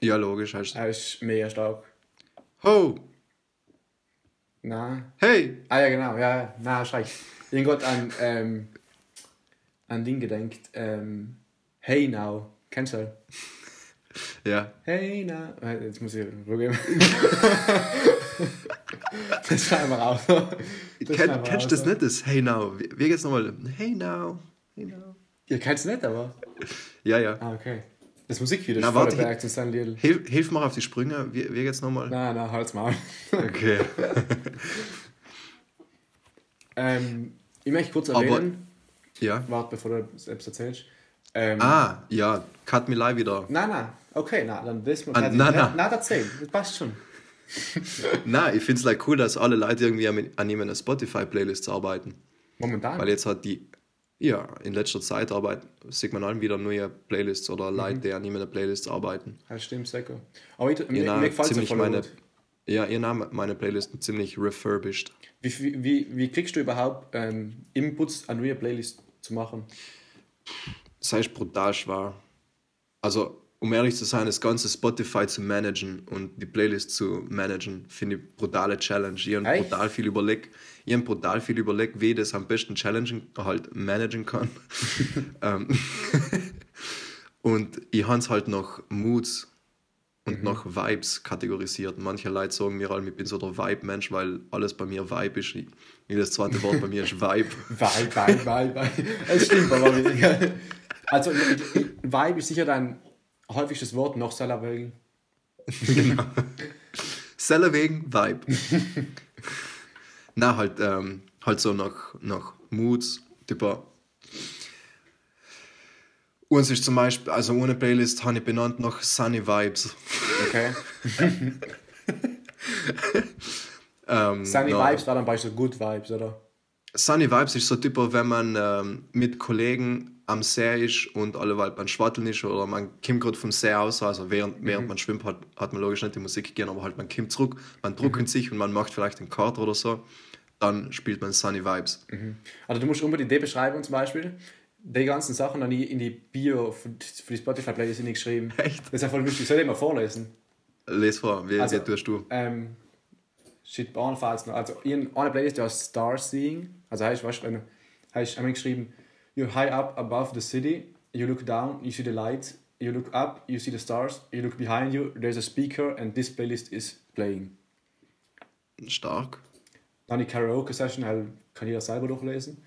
Ja, logisch. Heißt Er ist mega stark. Ho! Nein. Hey! Ah ja, genau. Ja, hast recht. Ich habe gerade an, ähm, an Ding gedenkt. Ähm, hey Now. Kennst du? Ja. Hey Now. Äh, Jetzt muss ich Ruhe geben. das raus. Das Kenn, schneiden wir kennst du das nicht, das Hey Now? Wie, geht's nochmal? Hey Now. Hey Now. Ihr kennt es nicht, aber. Ja, ja. Ah, okay. Das Musikvideo Na, ist warte, bergt, das ist. Hilf, hilf mir auf die Sprünge. Wie, wie geht's nochmal? Nein, nein, halt's mal. Okay. ähm, ich möchte kurz Aber- erwähnen, Ja. warte, bevor du selbst erzählst. Ähm, Ah, ja. Cut me live wieder. Nein, nein, okay, nein, dann das Ah, nein, nein. Nein, erzähl, das passt schon. Na, ich find's like cool, dass alle Leute irgendwie an, an ihm eine Spotify-Playlist arbeiten. Momentan. Weil jetzt hat die, ja, in letzter Zeit arbeiten, sieht man allen wieder neue Playlists oder Leute, die an ihm eine Playlist arbeiten. Ja, stimmt, sicher. Aber ich, mir, Ihr mir Name gefällt es voll meine, gut. ja, ihr Name, meine Playlisten ziemlich refurbished. Wie, wie, wie, kriegst du überhaupt ähm, Inputs, eine neue Playlist zu machen? Das heißt brutal schwer. Also, um ehrlich zu sein, das ganze Spotify zu managen und die Playlist zu managen, finde ich brutale Challenge. Ich habe brutal viel überlegt, ich habe brutal viel überlegt, wie ich das am besten challengen, halt managen kann. Ähm, und ich habe halt noch Moods und nach Vibes kategorisiert. Manche Leute sagen mir allem, ich bin so der Vibe-Mensch, weil alles bei mir Vibe ist. Ich, das zweite Wort bei mir ist Vibe. Vibe, Vibe, Vibe, Vibe. Es stimmt aber weniger. Also, Vibe ist sicher dein häufigstes Wort nach Seller wegen. Selle wegen Vibe. Na, halt, ähm, halt so nach, nach Moods, typer. Uns ist zum Beispiel, also ohne Playlist habe ich benannt nach Sunny Vibes. Okay. Ähm, Sunny na, Vibes war dann bei so Good Vibes, oder? Sunny Vibes ist so typer, wenn man ähm, mit Kollegen am See ist und alle Wald beim Schwatteln ist oder man kommt gerade vom See aus, also während, während man schwimmt, hat, hat man logisch nicht die Musik gehen, aber halt man kommt zurück, man druckt sich und man macht vielleicht einen Kater oder so, dann spielt man Sunny Vibes. Also du musst unbedingt die beschreiben zum Beispiel. Die ganzen Sachen dann in die Bio für die Spotify-Playlist nicht geschrieben. Echt? Das ist ja voll lustig. Soll ich mal vorlesen? Les vor, wie, Also- wie tust du? Ähm, shit, Bahnfalls noch. Also in einer Playlist, die heißt Star Seeing. Also heißt, weißt du, heißt einmal geschrieben, you're high up above the city, you look down, you see the lights, you look up, you see the stars, you look behind you, there's a speaker and this playlist is playing. Stark. Dann die Karaoke-Session, halt, kann jeder selber durchlesen.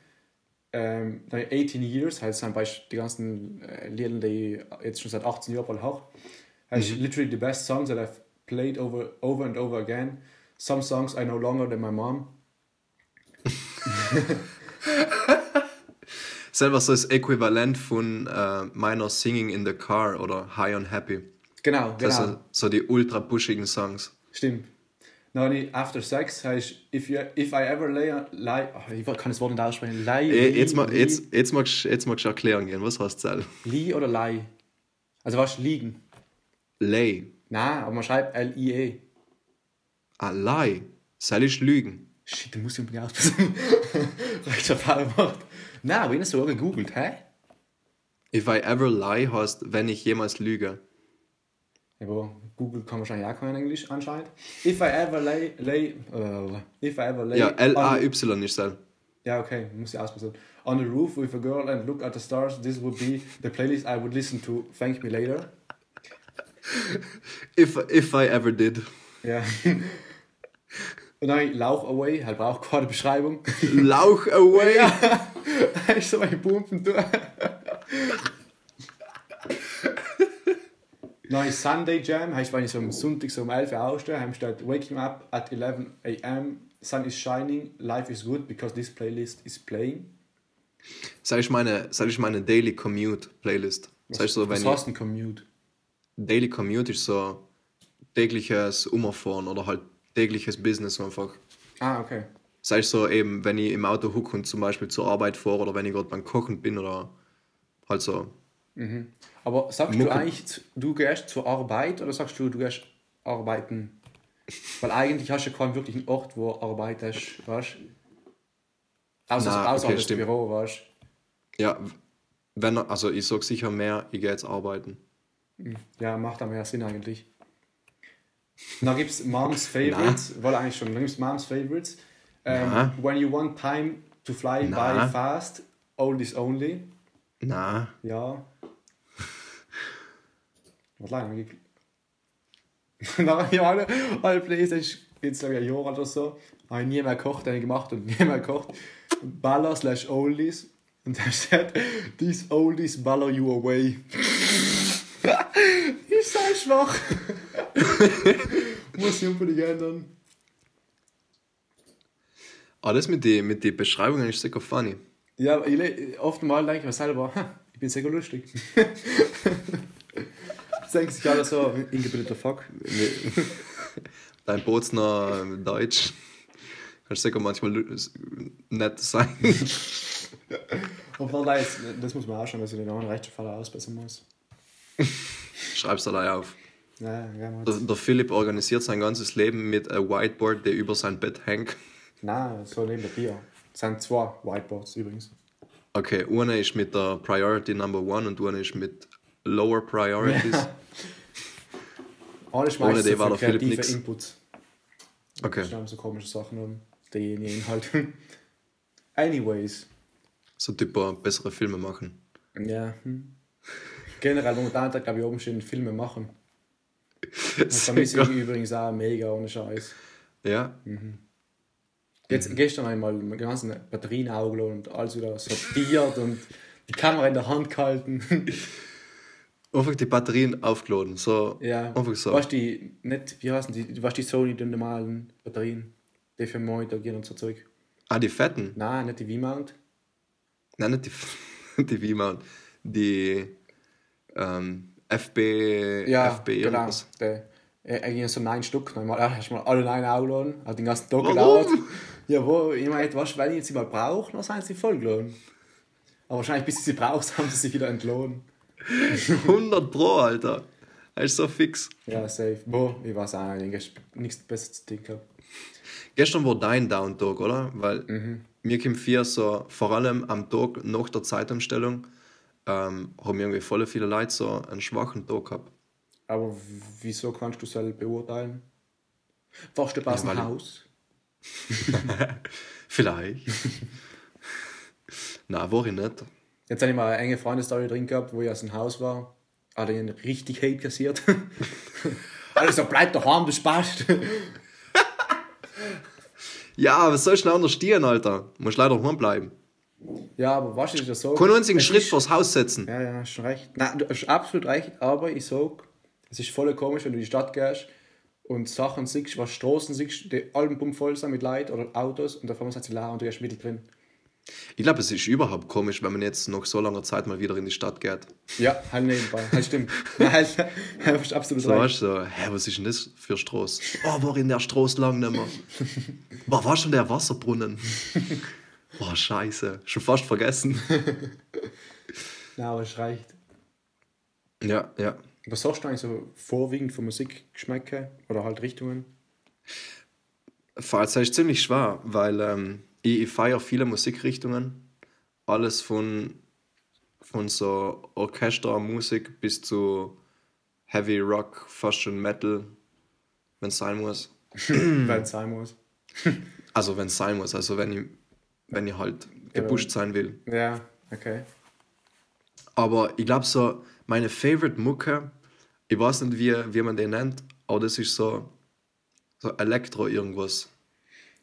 Ähm, dann 18 Years, halt sind beispielsweise die ganzen äh, Lieder, die jetzt schon seit 18 Jahren bald. Halt, mhm. literally the best songs that I've played over, over and over again. Some songs I know longer than my mom. Selber so das Äquivalent von äh, meiner Singing in the Car oder High on Happy. Genau, Das genau. sind so die ultra pushigen Songs. Stimmt. Die After Sex heißt, if, you, if I ever lay, lie, oh, ich kann das Wort nicht aussprechen. Lie, Eh, lie, Jetzt, lie, jetzt, jetzt, magst, jetzt magst du erklären gehen, was heißt das? lie oder lie? Also was liegen? Lay. Nein, aber man schreibt L-I-E. Ah, lie. Soll ich lügen? Shit, den muss ich unbedingt auspassen. Reicht schon Fall gemacht. Nein, aber ich habe sogar gegoogelt, hä? If I ever lie heißt, wenn ich jemals lüge. Aber Google kann wahrscheinlich auch kein Englisch anscheinend. If I ever lay, lay, uh, if I ever lay Ja, L-A-Y ist das. Ja, okay, muss ich auspassen. On the roof with a girl and look at the stars, this would be the playlist I would listen to. Thank me later. If, if I ever did. Ja. Und dann Lauch Away, halt braucht keine Beschreibung. Lauch away. ist so ein Pumpen durch. Nein, Sunday Jam heißt, wenn ich so am Sonntag so um 11 Uhr aufstehe, haben steht Waking up at 11 a.m. Sun is shining, life is good because this playlist is playing. Sag ich meine, sag ich meine Daily Commute Playlist. Sag ich so, wenn Was ich, heißt ein Commute? Daily Commute ist so tägliches Umfahren oder halt tägliches Business einfach. Ah, okay. Sei es so eben, wenn ich im Auto huck und zum Beispiel zur Arbeit fahre oder wenn ich gerade beim Kochen bin oder halt so. Aber sagst Mucke. du eigentlich, du gehst zur Arbeit oder sagst du, du gehst arbeiten? Weil eigentlich hast du keinen wirklichen Ort, wo du arbeitest, weißt du? Außer, Na, außer okay, das stimmt. Büro, weißt Ja, wenn, also ich sag sicher mehr, ich gehe jetzt arbeiten. du? Ja, macht da mehr Sinn eigentlich. Dann gibt es Moms Favorites, weil eigentlich schon, dann gibt es Moms Favorites. Ähm, when you want time to fly Na. by fast, oldies only. Na, Ja. Was lange habe ich alle, alle Playstation, jetzt glaube ich ein Jahr oder so, habe ich nie mehr gekocht, habe ich gemacht und nie mehr gekocht. Baller slash Oldies. Und da steht, these Oldies baller you away. ich sei schwach. Muss ich unbedingt ändern. Aber das mit den mit die Beschreibungen ist sicher funny. Ja, aber ich, le- oft mal denke ich mir selber, "Ha, ich bin sehr lustig. Das denken sich alle so, ingebildeter Fuck. Dein Bootsner Deutsch. Kannst sicher manchmal nett sein. Und dann weiß, das muss man auch schon, dass ich den anderen Rechtsfall ausbessern muss. Schreib's da auf. Ja, Der, der Philipp organisiert sein ganzes Leben mit einem Whiteboard, der über sein Bett hängt. Nein, so neben Bier. Es sind zwei Whiteboards übrigens. Okay, eine ist mit der Priority Number One und eine ist mit Lower Priorities. Alles Ohne meistens die war der Philipp. Inputs. Okay, Schreiben so komische Sachen um, die nie Inhalte. Anyways. so typer bessere Filme machen. Ja. Hm. Generell momentan, glaube ich, oben stehen Filme machen. Das vermisse ich übrigens auch mega ohne Scheiß. Ja, Jetzt gestern einmal die ganzen Batterien aufgeladen und alles wieder sortiert und die Kamera in der Hand gehalten. einfach die Batterien aufgeladen. So, ja. einfach so. Weißt die, nicht, wie heißen die, weißt die Sony, die normalen Batterien, die für Monitor gehen und so Zeug. Ah, die fetten? Nein, nicht die V-Mount. Nein, nicht die, die V-Mount. Die ähm, FB, Ja, FB genau. irgendwas. Der, äh, eigentlich so neun Stück. Einmal, ja, hast du mal alle neun aufgeladen, hat den ganzen Tag gedauert. Ja, wo, ich meine, weißt wenn ich sie mal brauche, dann sind sie vollgeladen. Aber wahrscheinlich, bis ich sie brauchst, haben sie sich wieder entlohnt. 100 Pro, Alter. Das ist so fix. Ja, safe. Boah, ich weiß auch nicht, nichts Besseres zu tun gehabt. Gestern war dein Down-Tag, oder? Weil Mhm. mir kommt vier so, vor allem am Tag nach der Zeitumstellung, ähm, haben irgendwie voll viele Leute so einen schwachen Tag gehabt. Aber wieso kannst du selber beurteilen? Warst du dem ich- Haus? Vielleicht. Nein, war ich nicht. Jetzt habe ich mal eine enge Freundesstory drin gehabt, wo ich aus dem Haus war. Hat ihn richtig Hate kassiert. also bleib daheim, du Spast. Ja, was soll ich denn anders stehen, Alter? Muss leider daheim bleiben. ja, aber was ist das so? Keinen einzigen Es Schritt ist- vors Haus setzen. Ja, ja, hast schon recht. Nein, du hast absolut recht, aber ich sag, es ist voll komisch, wenn du in die Stadt gehst und Sachen siehst, was Straßen siehst, die alle voll sind mit Leuten oder Autos und auf einmal sind sie leer und du gehst mittel drin. Ich glaube, es ist überhaupt komisch, wenn man jetzt nach so langer Zeit mal wieder in die Stadt geht. Ja, halt nebenbei. Halt stimmt. Nein, halt, absolut So, recht. weißt so, hä, was ist denn das für Straße? Oh, war in der Straße lang nicht mehr. War, war schon der Wasserbrunnen? Oh, scheiße. Schon fast vergessen. Nein, aber es reicht. Ja, ja. Was sagst du eigentlich so vorwiegend von Musikgeschmäcke oder halt Richtungen? Falls ist ziemlich schwer, weil ähm, ich, ich feiere viele Musikrichtungen. Alles von, von so Orchestermusik bis zu Heavy Rock, fast schon Metal, wenn es sein muss. Wenn es sein muss. Also wenn es sein muss, also wenn ich, wenn ich halt gepusht sein will. Ja, okay. Aber ich glaube so, meine Favorite Mucke, ich weiß nicht, wie, wie man den nennt, aber das ist so, so Elektro irgendwas.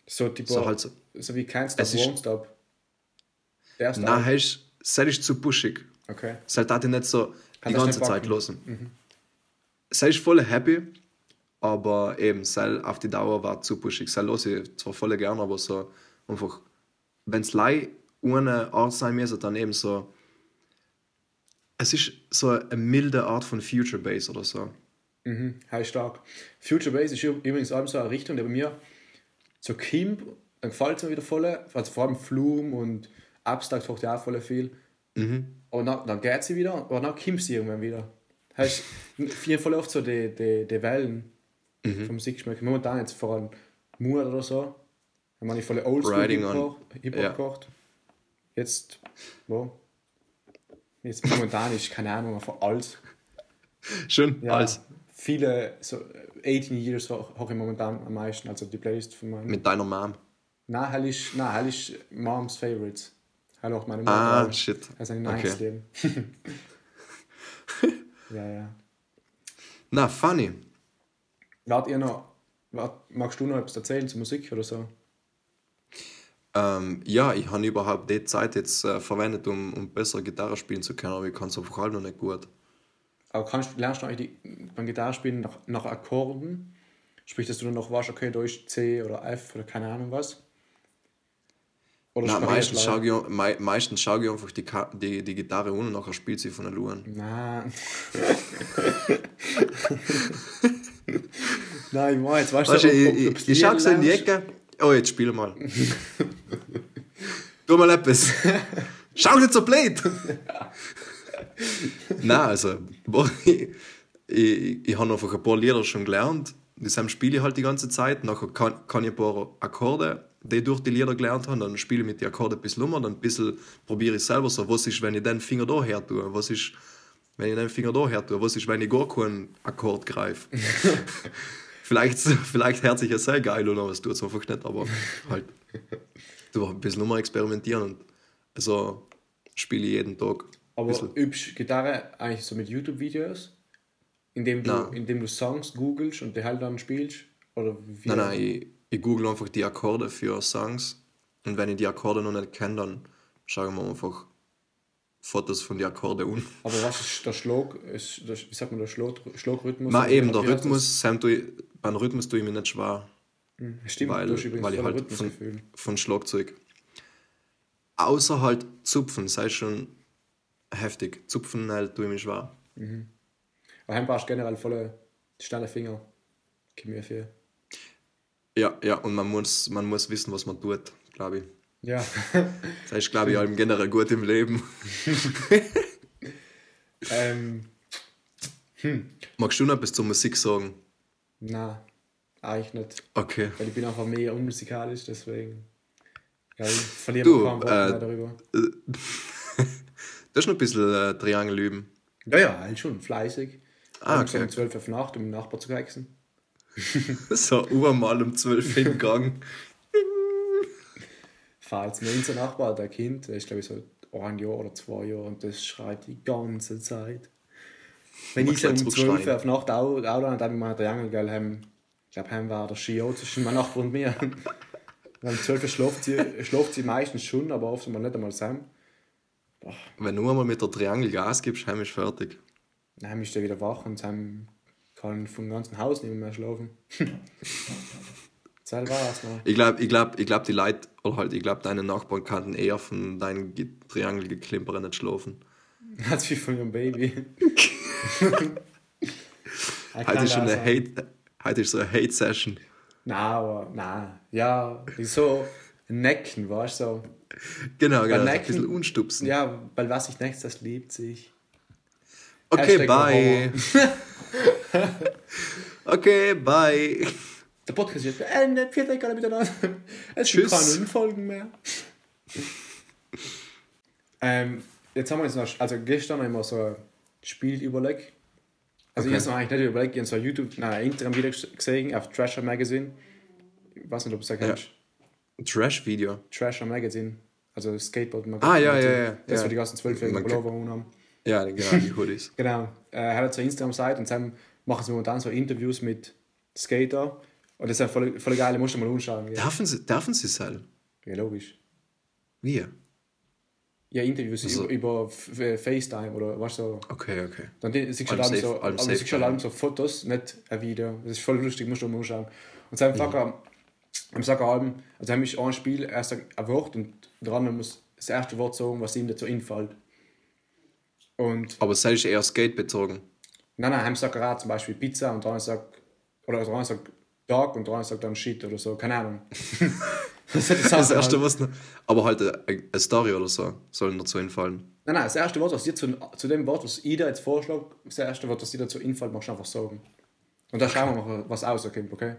So, tipo, So so, halt so. wie Can't Stop, Won't Stop. Der erste Nein, heißt, es ist zu pushig. Okay. Es halt nicht so Kann die ganze Zeit losen. Es ist voll happy, aber eben, Cell auf die Dauer war zu pushig. Cell los ich zwar voll gern, aber so einfach, wenn es lei ohne Art sein müsste, dann eben so. Es ist so eine milde Art von Future Bass oder so. Mhm, heißt stark. Future Bass ist übrigens auch so eine Richtung, der bei mir so kommt, dann gefällt es mir wieder voll. Also vor allem Flume und Abstract macht ja auch voll viel. Und dann, dann geht sie wieder, aber dann kommt sie irgendwann wieder. Heißt, viel voll oft so die, die, die Wellen vom Musikgeschmack. Momentan jetzt vor allem Moonlight oder so. Wenn man nicht voll Oldschool. Hip-Hop Ja. gekocht. Jetzt, wo? Jetzt momentan ist keine Ahnung, einfach alles. Schön, Ja, alles. Viele, so 18 Years habe ich momentan am meisten, also die Playlist von meinem. Mit deiner Mom. Nein, hell ist, nein, hell ist Moms Favorites. Hell auch meine Mutter. Ah, auch. shit. Also ein Okay. nice Leben. ja, ja. Na, funny. Wart ihr noch, wart, magst du noch etwas erzählen zur Musik oder so? Ähm, ja, ich habe überhaupt die Zeit jetzt äh, verwendet, um, um besser Gitarre spielen zu können, aber ich kann es einfach halt noch nicht gut. Aber kannst, lernst du eigentlich die, beim Gitarrespielen nach, nach Akkorden? Sprich, dass du dann noch weißt, okay, da ist C oder F oder keine Ahnung was? Oder sparierst meistens du schaue ich, mei, meistens schaue ich einfach die, die, die Gitarre an und nachher spielt sie von der Luan. Nein. Nein, ich meine, jetzt weißt Weißt du, ob- ich, ob- ich, ich schaue so in die. Ecke. Oh, jetzt spiele mal. tu mal etwas. Schau nicht so blöd. Nein, also, ich, ich, ich habe einfach ein paar Lieder schon gelernt. Das spiele ich halt die ganze Zeit. Nachher kann, kann ich ein paar Akkorde, die ich durch die Lieder gelernt habe. Dann spiele ich mit den Akkorden ein bisschen um. Dann ein bisschen probiere ich selber so, was ist, wenn ich den Finger da her tue? Was ist, wenn ich den Finger da her tue? Was ist, wenn ich gar keinen Akkord greife? vielleicht, vielleicht hört sich ja sehr geil aber es tut es einfach nicht. Aber halt, du ein bisschen nur experimentieren und so spiele ich jeden Tag. Aber übst Gitarre eigentlich so mit YouTube-Videos? Indem du, Nein. indem du Songs googelst und die halt dann spielst? Oder wie? Nein, nein, ich, ich google einfach die Akkorde für Songs und wenn ich die Akkorde noch nicht kenne, dann schaue ich mir einfach Fotos von den Akkorden an. Aber was ist der Schlag, ist, der, wie sagt man, der Schlag, Schlagrhythmus? Ma, eben, der? Rhythmus, Sam, beim Rhythmus tue ich mich nicht schwer, Stimmt, weil, weil ich halt von, von Schlagzeug. Außer halt Zupfen, sei schon heftig. Zupfen halt tue ich mich schwer. Aber heim brauchst du generell volle schnelle Finger. Mir viel. Ja, ja, und man muss, man muss wissen, was man tut, glaube ich. Ja. Das heißt, glaube ich, allem generell gut im Leben. ähm, Magst du noch etwas zur Musik sagen? Na, eigentlich nicht. Okay. Weil ich bin einfach mega unmusikalisch, deswegen. Ja, ich verliere Du, kein Wort äh, mehr darüber. Das ist noch ein bisschen äh, Triangel üben. Ja, ja, halt schon, fleißig. Ah, Um okay. um 12 Uhr auf Nacht, um den Nachbar zu hexen. So, urmal um 12 Uhr im Gang. Fahr jetzt neben unser Nachbar, der Kind, der ist glaube ich so ein Jahr oder zwei Jahre und das schreit die ganze Zeit. Wenn ich so um gleich 12 Uhr auf Nacht Auto, Auto dann habe ich mal Triangel, gell, heim, ich glaube, heim war der Ski zwischen meinem Nachbar und mir. Um 12 Uhr schläft sie, schläft sie meistens schon, aber oft mal nicht einmal zusammen. Wenn du einmal mit der Triangel Gas gibst, heim ist fertig. Dann ist er wieder wach und dann kann vom ganzen Haus nicht mehr schlafen. Es noch. Ich glaube, ich glaub, ich glaub, die Leute, oder halt, ich glaube, deine Nachbarn kannten eher von deinen Ge- Triangelgeklimper nicht schlafen. Hat wie von ihrem Baby. Heute ist, schon eine sein. Hate, heute ist so eine Hate-Session. Nein, aber nein. Ja, so necken, weißt du? So. Genau, genau. so Ein Necken- bisschen unstupsen. Ja, weil was sich neckt, das liebt sich. okay, Hashtag bye. okay, bye. Der Podcast ist jetzt beendet. Vielen Dank alle miteinander. Es gibt Tschüss. keine neuen Folgen mehr. ähm, jetzt haben wir uns noch, also gestern haben wir so ein Spiel überlegt. Also Okay. ich habe eigentlich nicht überlegt, ich habe so ein YouTube, nein, ein Instagram-Video gesehen auf Trasher Magazine. Ich weiß nicht, ob du es kennst. Trash-Video. Trasher Magazine. Also Skateboard Magazine. Ah, ja, ja, ja, Das, ja. wo die ganzen zwölfjährigen Pullover haben. Ja, genau, die Hoodies. Genau. Äh, er hat so eine Instagram-Seite und dann machen sie momentan so Interviews mit Skater. Und das ist ja voll, voll geil, musst du mal anschauen. Ja, Dürfen sie, dürfen sie sein? ja logisch. Wir? Ja, Interviews Also- über, über FaceTime oder was so. Okay, okay. Dann siehst du safe- so, aber siehst so Fotos, nicht ein Video. Das ist voll lustig, musst du mal anschauen. Und dann Facker, am Sackeralben, also haben mich ein Spiel erst ein Wort und andere muss das erste Wort sagen, was ihm dazu einfällt. Und Aber es ist eher Skate-bezogen. Nein, nein, haben sagt zum Beispiel Pizza und andere sagt, oder der andere sagt Dog und andere sagt dann Shit oder so, keine Ahnung. das ist das, Das erste, was aber halt eine, eine Story oder so soll dazu einfallen. Nein, nein, das erste Wort, was dir zu, zu dem Wort, was ich dir jetzt vorschlage, das erste Wort, was dir dazu einfällt, machst du einfach sagen. Und dann schauen wir mal, was rauskommt, okay?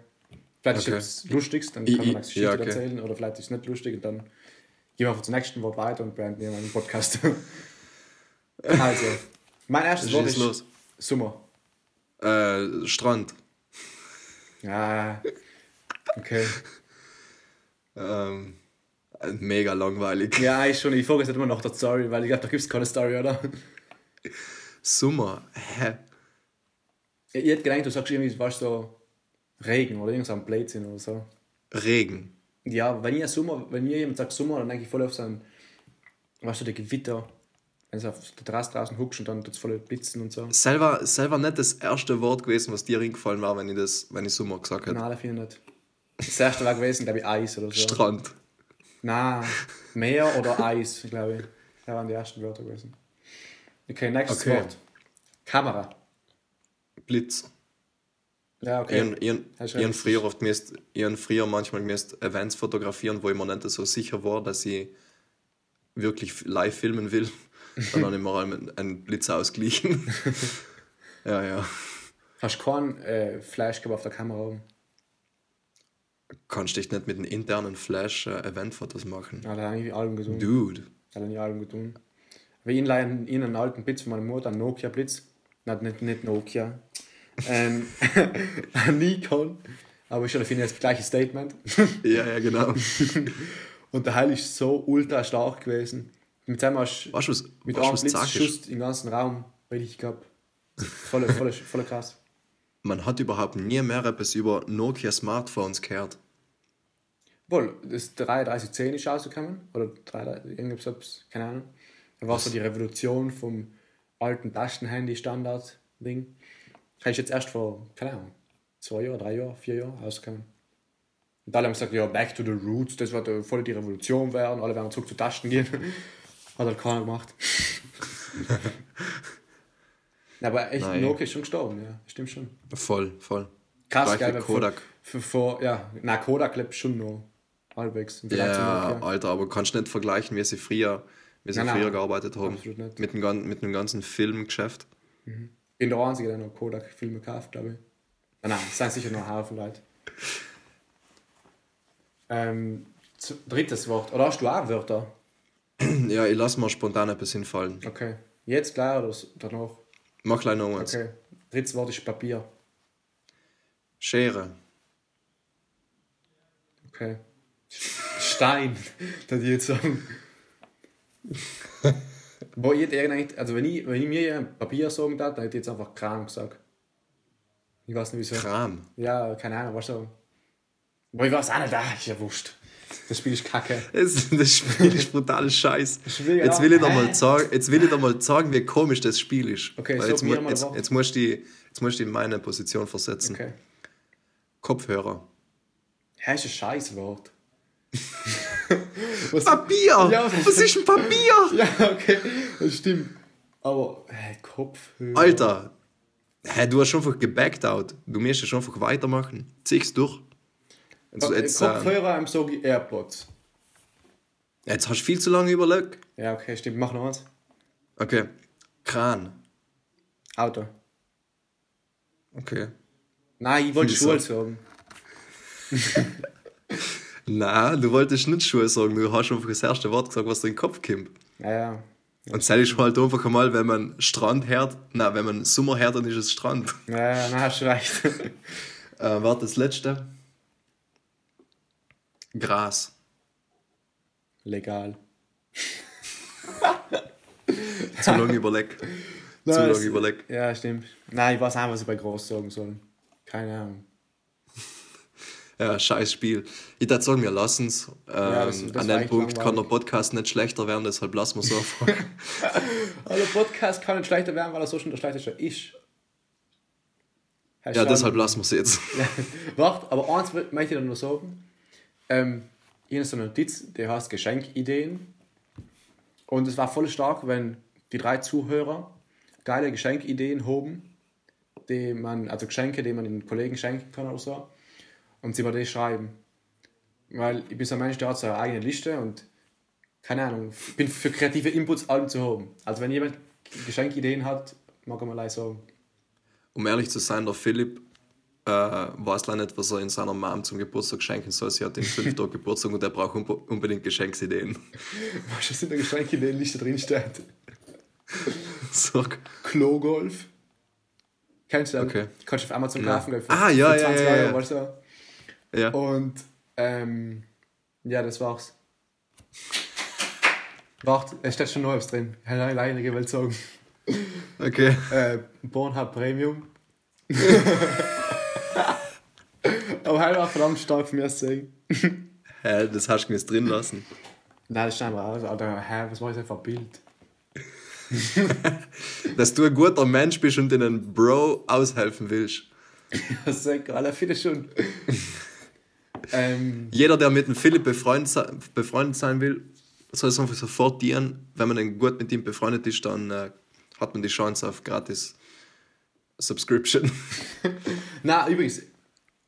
Vielleicht Okay. ist es lustig, dann kann man eine Geschichte ja, okay. erzählen, oder vielleicht ist es nicht lustig und dann gehen wir einfach zum nächsten Wort weiter und beenden hier meinen Podcast. also, mein erstes Wort ist los. Sommer. Äh, Strand. Ja, okay. Ähm, äh, mega langweilig. Ja, ich schon. Ich jetzt immer noch der Story, weil ich glaube, da gibt es keine Story, oder? Sommer. Hä? Ich hätte gedacht, du sagst irgendwie, was so Regen oder irgend so ein Blödsinn oder so. Regen. Ja, wenn ihr Sommer, wenn mir jemand sagt Sommer, dann denke ich voll auf so ein, weißt du, der Gewitter. Wenn du auf der Terrasse draußen huckst und dann tut es voll blitzen und so. Selber, selber nicht das erste Wort gewesen, was dir eingefallen war, wenn ich das, wenn ich Sommer gesagt hätte. Nein, ich nicht. Das erste war gewesen, glaube ich, Eis oder so. Strand. Nein, Meer oder Eis, glaube ich. Das waren die ersten Wörter gewesen. Okay, nächstes Okay. Wort. Kamera. Blitz. Ja, okay. ich, ich, früher oft hab früher manchmal gemäßt Events fotografieren, wo ich mir nicht so sicher war, dass ich wirklich live filmen will. Dann habe ich mir einmal einen Blitz ausgeglichen. ja, ja. Hast du keinen äh, Flash gehabt auf der Kamera oben? Kannst dich nicht mit einem internen Flash äh, Eventfotos machen. Ja, da habe ich Alben getan. Dude. Da habe ich Alben getan. Wie in in einen alten Blitz von meiner Mutter, einen Nokia Blitz. Nein, nicht, nicht Nokia. Ähm, ein Nikon. Aber ich finde jetzt das gleiche Statement. Ja, ja, genau. Und der Heil ist so ultra stark gewesen. Mit dem hast du Weißt du, was, mit einem was Blitz Zack ist? Schuss im ganzen Raum richtig gehabt. Voll, voll, voll krass. Man hat überhaupt nie mehr etwas über Nokia Smartphones gehört. Wohl, das 3310 ist rausgekommen. Oder 33, irgendwas, keine Ahnung. Da war so die Revolution vom alten Taschenhandy-Standard-Ding. Das ist jetzt erst vor, keine Ahnung, zwei Jahren, drei Jahren, vier Jahren rausgekommen. Und alle haben gesagt, ja, back to the roots, das wird voll die Revolution werden, alle werden zurück zu Tasten gehen. Hat halt keiner gemacht. Aber echt, Nein. Nokia ist schon gestorben, ja, stimmt schon. Voll, voll. Krass, geil. Kodak. Für, für, vor, ja, na, Kodak lebt schon noch halbwegs. Ja. Alter, aber kannst nicht vergleichen, wie sie früher, wie sie Nein, nein. früher gearbeitet haben. Mit dem, mit dem ganzen Filmgeschäft. bin der Einzige, der noch Kodak-Filme kauft, glaube ich. Nein, nein, es sind sicher noch Haufen Leute. Ähm, drittes Wort. Oder hast du auch Wörter? Ja, ich lasse mal spontan etwas hinfallen. Okay. Jetzt gleich oder danach? Mach gleich noch eins. Okay. Drittes Wort ist Papier. Schere. Okay. Stein, das ich jetzt sagen. Boah, ich hätte also wenn ich, wenn ich mir Papier sagen darf, dann hätte ich jetzt einfach Kram gesagt. Ich weiß nicht wieso. Kram. Ja, keine Ahnung, was so. Boah, ich weiß auch nicht, ah, ist ja wurscht. Das Spiel ist kacke. Das, das Spiel ist brutales Scheiß. Spiel, Jetzt ja. will ich dir Hä? mal sagen, jetzt will ich dir mal sagen, wie komisch das Spiel ist. Okay, Weil jetzt, mu- jetzt, was. jetzt, musst du die, jetzt musst du in meine Position versetzen. Okay. Kopfhörer. Hä, ist ein Scheißwort. Papier! Ja, Was ist ein Papier? Ja, okay, das stimmt. Aber, hä, Kopfhörer. Alter, hä, du hast schon einfach gebackt out. Du musst schon einfach weitermachen. Zieh's durch. Jetzt, Okay, jetzt, äh, Kopfhörer im Sogi AirPods. jetzt hast du viel zu lange überlegt. Ja, okay, stimmt. Mach noch eins. Okay. Kran. Auto. Okay. Nein, ich wollte? Schuhe sagen. Na, du wolltest nicht Schuhe sagen, du hast einfach das erste Wort gesagt, was dir in den Kopf kommt. Ja, ja. Und das ist halt einfach einmal, wenn man Strand hört, na, wenn man Sommer hört, dann ist es Strand. Ja, ja, na, hast du recht. Äh, warte, das letzte. Gras. Legal. Zu lange überlegt. Zu lange überlegt. Ja, stimmt. Nein, ich weiß auch, was ich bei groß sagen soll. Keine Ahnung. Ja, scheiß Spiel. Ich würde sagen, wir lassen es. Ähm, das an dem Punkt kann der langweilig. Podcast nicht schlechter werden, deshalb lassen wir es einfach. Aber der Podcast kann nicht schlechter werden, weil er so schon der schlechteste ist. Hast ja, du deshalb lassen wir es jetzt. Warte, aber eins möchte ich dir noch sagen. Ähm, ich habe so eine Notiz, die heißt Geschenkideen. Und es war voll stark, wenn die drei Zuhörer geile Geschenkideen haben, die man, also Geschenke, die man den Kollegen schenken kann oder so. Und sie mir die schreiben. Weil ich bin so ein Mensch, der hat so eine eigene Liste und keine Ahnung, ich bin für kreative Inputs allem zu haben. Also wenn jemand Geschenkideen hat, mag er mal leise sagen. Um ehrlich zu sein, der Philipp äh, weiß leider nicht, was er in seiner Mom zum Geburtstag schenken soll. Sie hat den fünf Tag Geburtstag und er braucht unbe- unbedingt Geschenksideen. Was ist in der Geschenkideenliste drin steht? Sag. Klogolf. Kennst du den? Okay. Kannst du auf Amazon kaufen, ich, Ah, ja, ja, ja, ja. Euro, weißt du? Ja. Und, ähm, ja, das war's. Warte, es steht schon was drin. Allein leider gewählt sagen. Okay. Äh, Pornhub Premium. Stark für mich zu sagen. Hä, das hast du mir jetzt drin lassen. Nein, das steht einfach aus. Alter, hä, was war das einfach ein Bild? Dass du ein guter Mensch bist und einen Bro aushelfen willst. Das ist egal, alle viele schon. ähm, Jeder, der mit dem Philipp befreundet, befreundet sein will, soll es einfach sofort dienen. Wenn man dann gut mit ihm befreundet ist, dann äh, hat man die Chance auf gratis Subscription. Na, übrigens,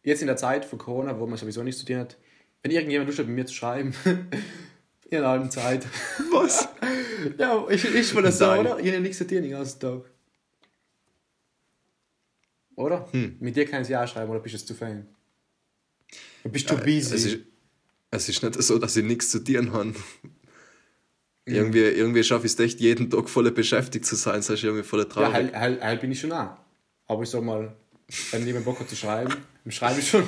jetzt in der Zeit von Corona, wo man sowieso nichts zu tun hat, wenn irgendjemand Lust hat, mit mir zu schreiben, in einer halben Zeit. Was? Ja, ich, will das so, oder? Ich habe nichts zu tun den ganzen Tag. Oder? Hm. Mit dir kann ich ja schreiben, oder bist du zu fein? Du bist zu Es busy. ist, es ist nicht so, dass ich nichts zu tun habe. Irgendwie, irgendwie schaffe ich es echt, jeden Tag voll beschäftigt zu sein. Das ist irgendwie voll ja, traurig. halt, halt, halt bin ich schon auch. Aber ich sag mal, wenn jemand Bock hat zu schreiben, dann schreibe ich schon.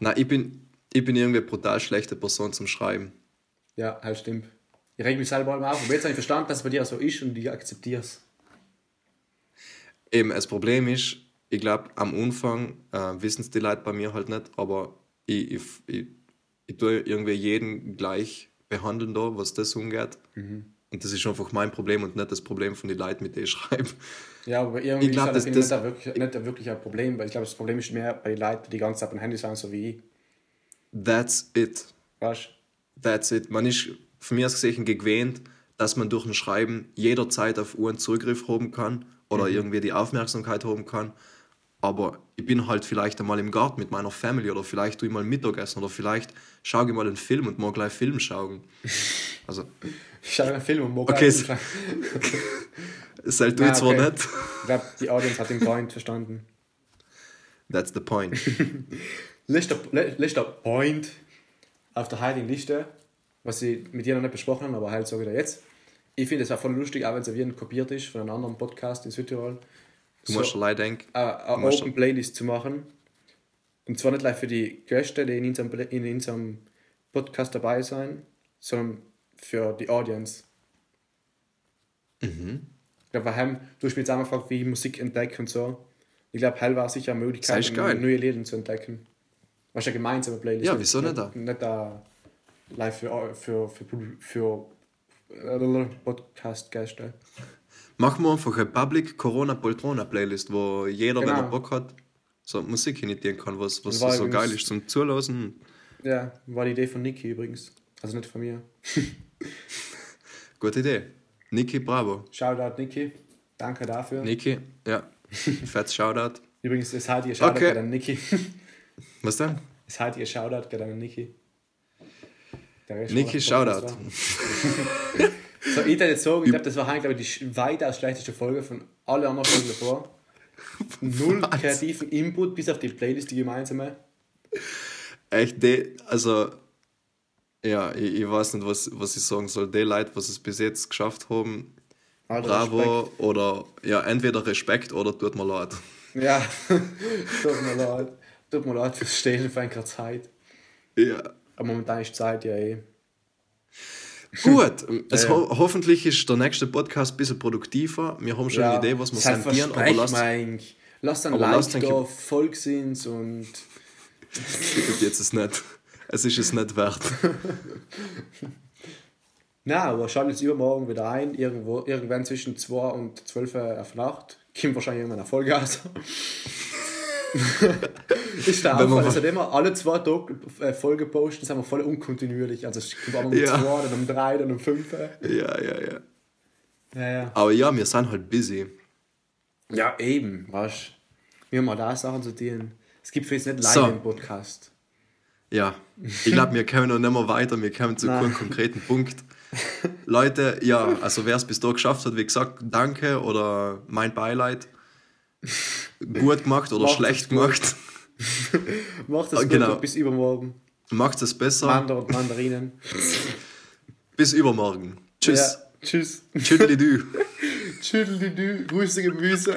Nein, ich bin, ich bin irgendwie eine brutal schlechte Person zum Schreiben. Ja, halt stimmt. Ich reg mich selber immer auf. Aber jetzt habe ich verstanden, dass es bei dir so ist und ich akzeptiere es. Eben, das Problem ist, ich glaube, am Anfang äh, wissen es die Leute bei mir halt nicht, aber ich, ich, ich, ich tue irgendwie jeden gleich behandeln da, was das umgeht. Und das ist einfach mein Problem und nicht das Problem von den Leuten, mit denen ich schreibe. Ja, aber irgendwie Ich glaub, ist das, das- nicht, das- ein wirklich, nicht ein wirklich ein Problem, weil ich glaube, das Problem ist mehr bei den Leuten, die die ganze Zeit am Handy sind, so wie ich. That's it. Weißt That's it. Man ist von mir aus gesehen gewöhnt, dass man durch ein Schreiben jederzeit auf Uhren Zugriff haben kann oder irgendwie die Aufmerksamkeit haben kann. Aber ich bin halt vielleicht einmal im Garten mit meiner Family oder vielleicht tue ich mal Mittagessen oder vielleicht schaue ich mal einen Film und mag gleich Film schauen. Also, Ich schaue einen Film und mag Okay, gleich- das tue ich Ah, zwar okay. nicht. Ich glaube, die Audience hat den Point verstanden. That's the point. Letzter, le- letzter Point auf der heutigen Liste, was ich mit dir noch nicht besprochen habe, aber halt so wieder jetzt. Ich finde es auch voll lustig, auch wenn es wie ein kopiert ist von einem anderen Podcast in Südtirol. Du musst allein denken. eine, Open Playlist zu machen. Und zwar nicht für die Gäste, die in unserem, in unserem Podcast dabei sein, sondern für die Audience. Mhm. Ich glaube, wir haben, du hast mich jetzt auch mal gefragt, wie ich Musik entdecke und so. Ich glaube, hell war sicher eine Möglichkeit, neue Lieder zu entdecken. Was eine gemeinsame Playlist. Ja, wieso nicht da? Nicht da live für, für, für, für, für Podcast-Gäste. Machen wir einfach eine Public Corona Poltrona Playlist, wo jeder, wenn Genau. er Bock hat, so Musik initiieren kann, was, was so übrigens- geil ist zum Zulassen. Ja, war die Idee von Niki übrigens. Also nicht von mir. Gute Idee. Niki, bravo. Shoutout Niki. Danke dafür. Niki, ja. Fettes Shoutout. Übrigens, es hat ihr Shoutout Okay. an Niki. Was denn? Es hat ihr Shoutout an Niki. Niki, Shoutout. So, ich jetzt sagen, ich glaube, das war eigentlich glaube ich, die weitaus schlechteste Folge von allen anderen Folgen davor. Null kreativen Input, bis auf die Playlist, die gemeinsame. Echt, die, also, ja, ich, ich weiß nicht, was, was ich sagen soll. Die Leute, was es bis jetzt geschafft haben, Alter, bravo oder ja, entweder Respekt oder tut mir leid. Respekt. Ja, tut mir leid. Tut mir leid fürs Stehlen für eine Zeit. Ja. Aber momentan ist Zeit ja eh. Gut, es Ja. ho hoffentlich ist der nächste Podcast ein bisschen produktiver. Wir haben schon ja, eine Idee, was wir sentieren, aber lasst. Lasst ein Like lasst da, Volk sind und jetzt es nicht. Es ist es nicht wert. Na, aber schaltet jetzt übermorgen wieder ein, irgendwo, irgendwann zwischen 2 und 12 Uhr auf Nacht. Kommt wahrscheinlich irgendwann eine Folge raus. ist der mal- es hat immer alle zwei Tage äh, Folge posten, sind wir voll unkontinuierlich. Also es kommt einmal um Ja. 2, dann um 3, dann um 5. ja, ja, ja. Ja, ja. Aber ja, wir sind halt busy. Ja, eben, weißt Wir haben auch da Sachen zu tun. Es gibt für jetzt nicht So. live im Podcast. Ja, ich glaube, wir kommen noch nicht mehr weiter, wir kommen zu Nein. keinem konkreten Punkt. Leute, ja, also wer es bis da geschafft hat, wie gesagt, danke oder mein Beileid. Gut gemacht oder Macht schlecht gemacht. Macht es Ah, gut genau. bis übermorgen. Macht es besser. Mander und Mandarinen. Bis übermorgen. Tschüss. Ja, tschüss. Tschüdelidü. Tschüdelidü, Grüße Gemüse.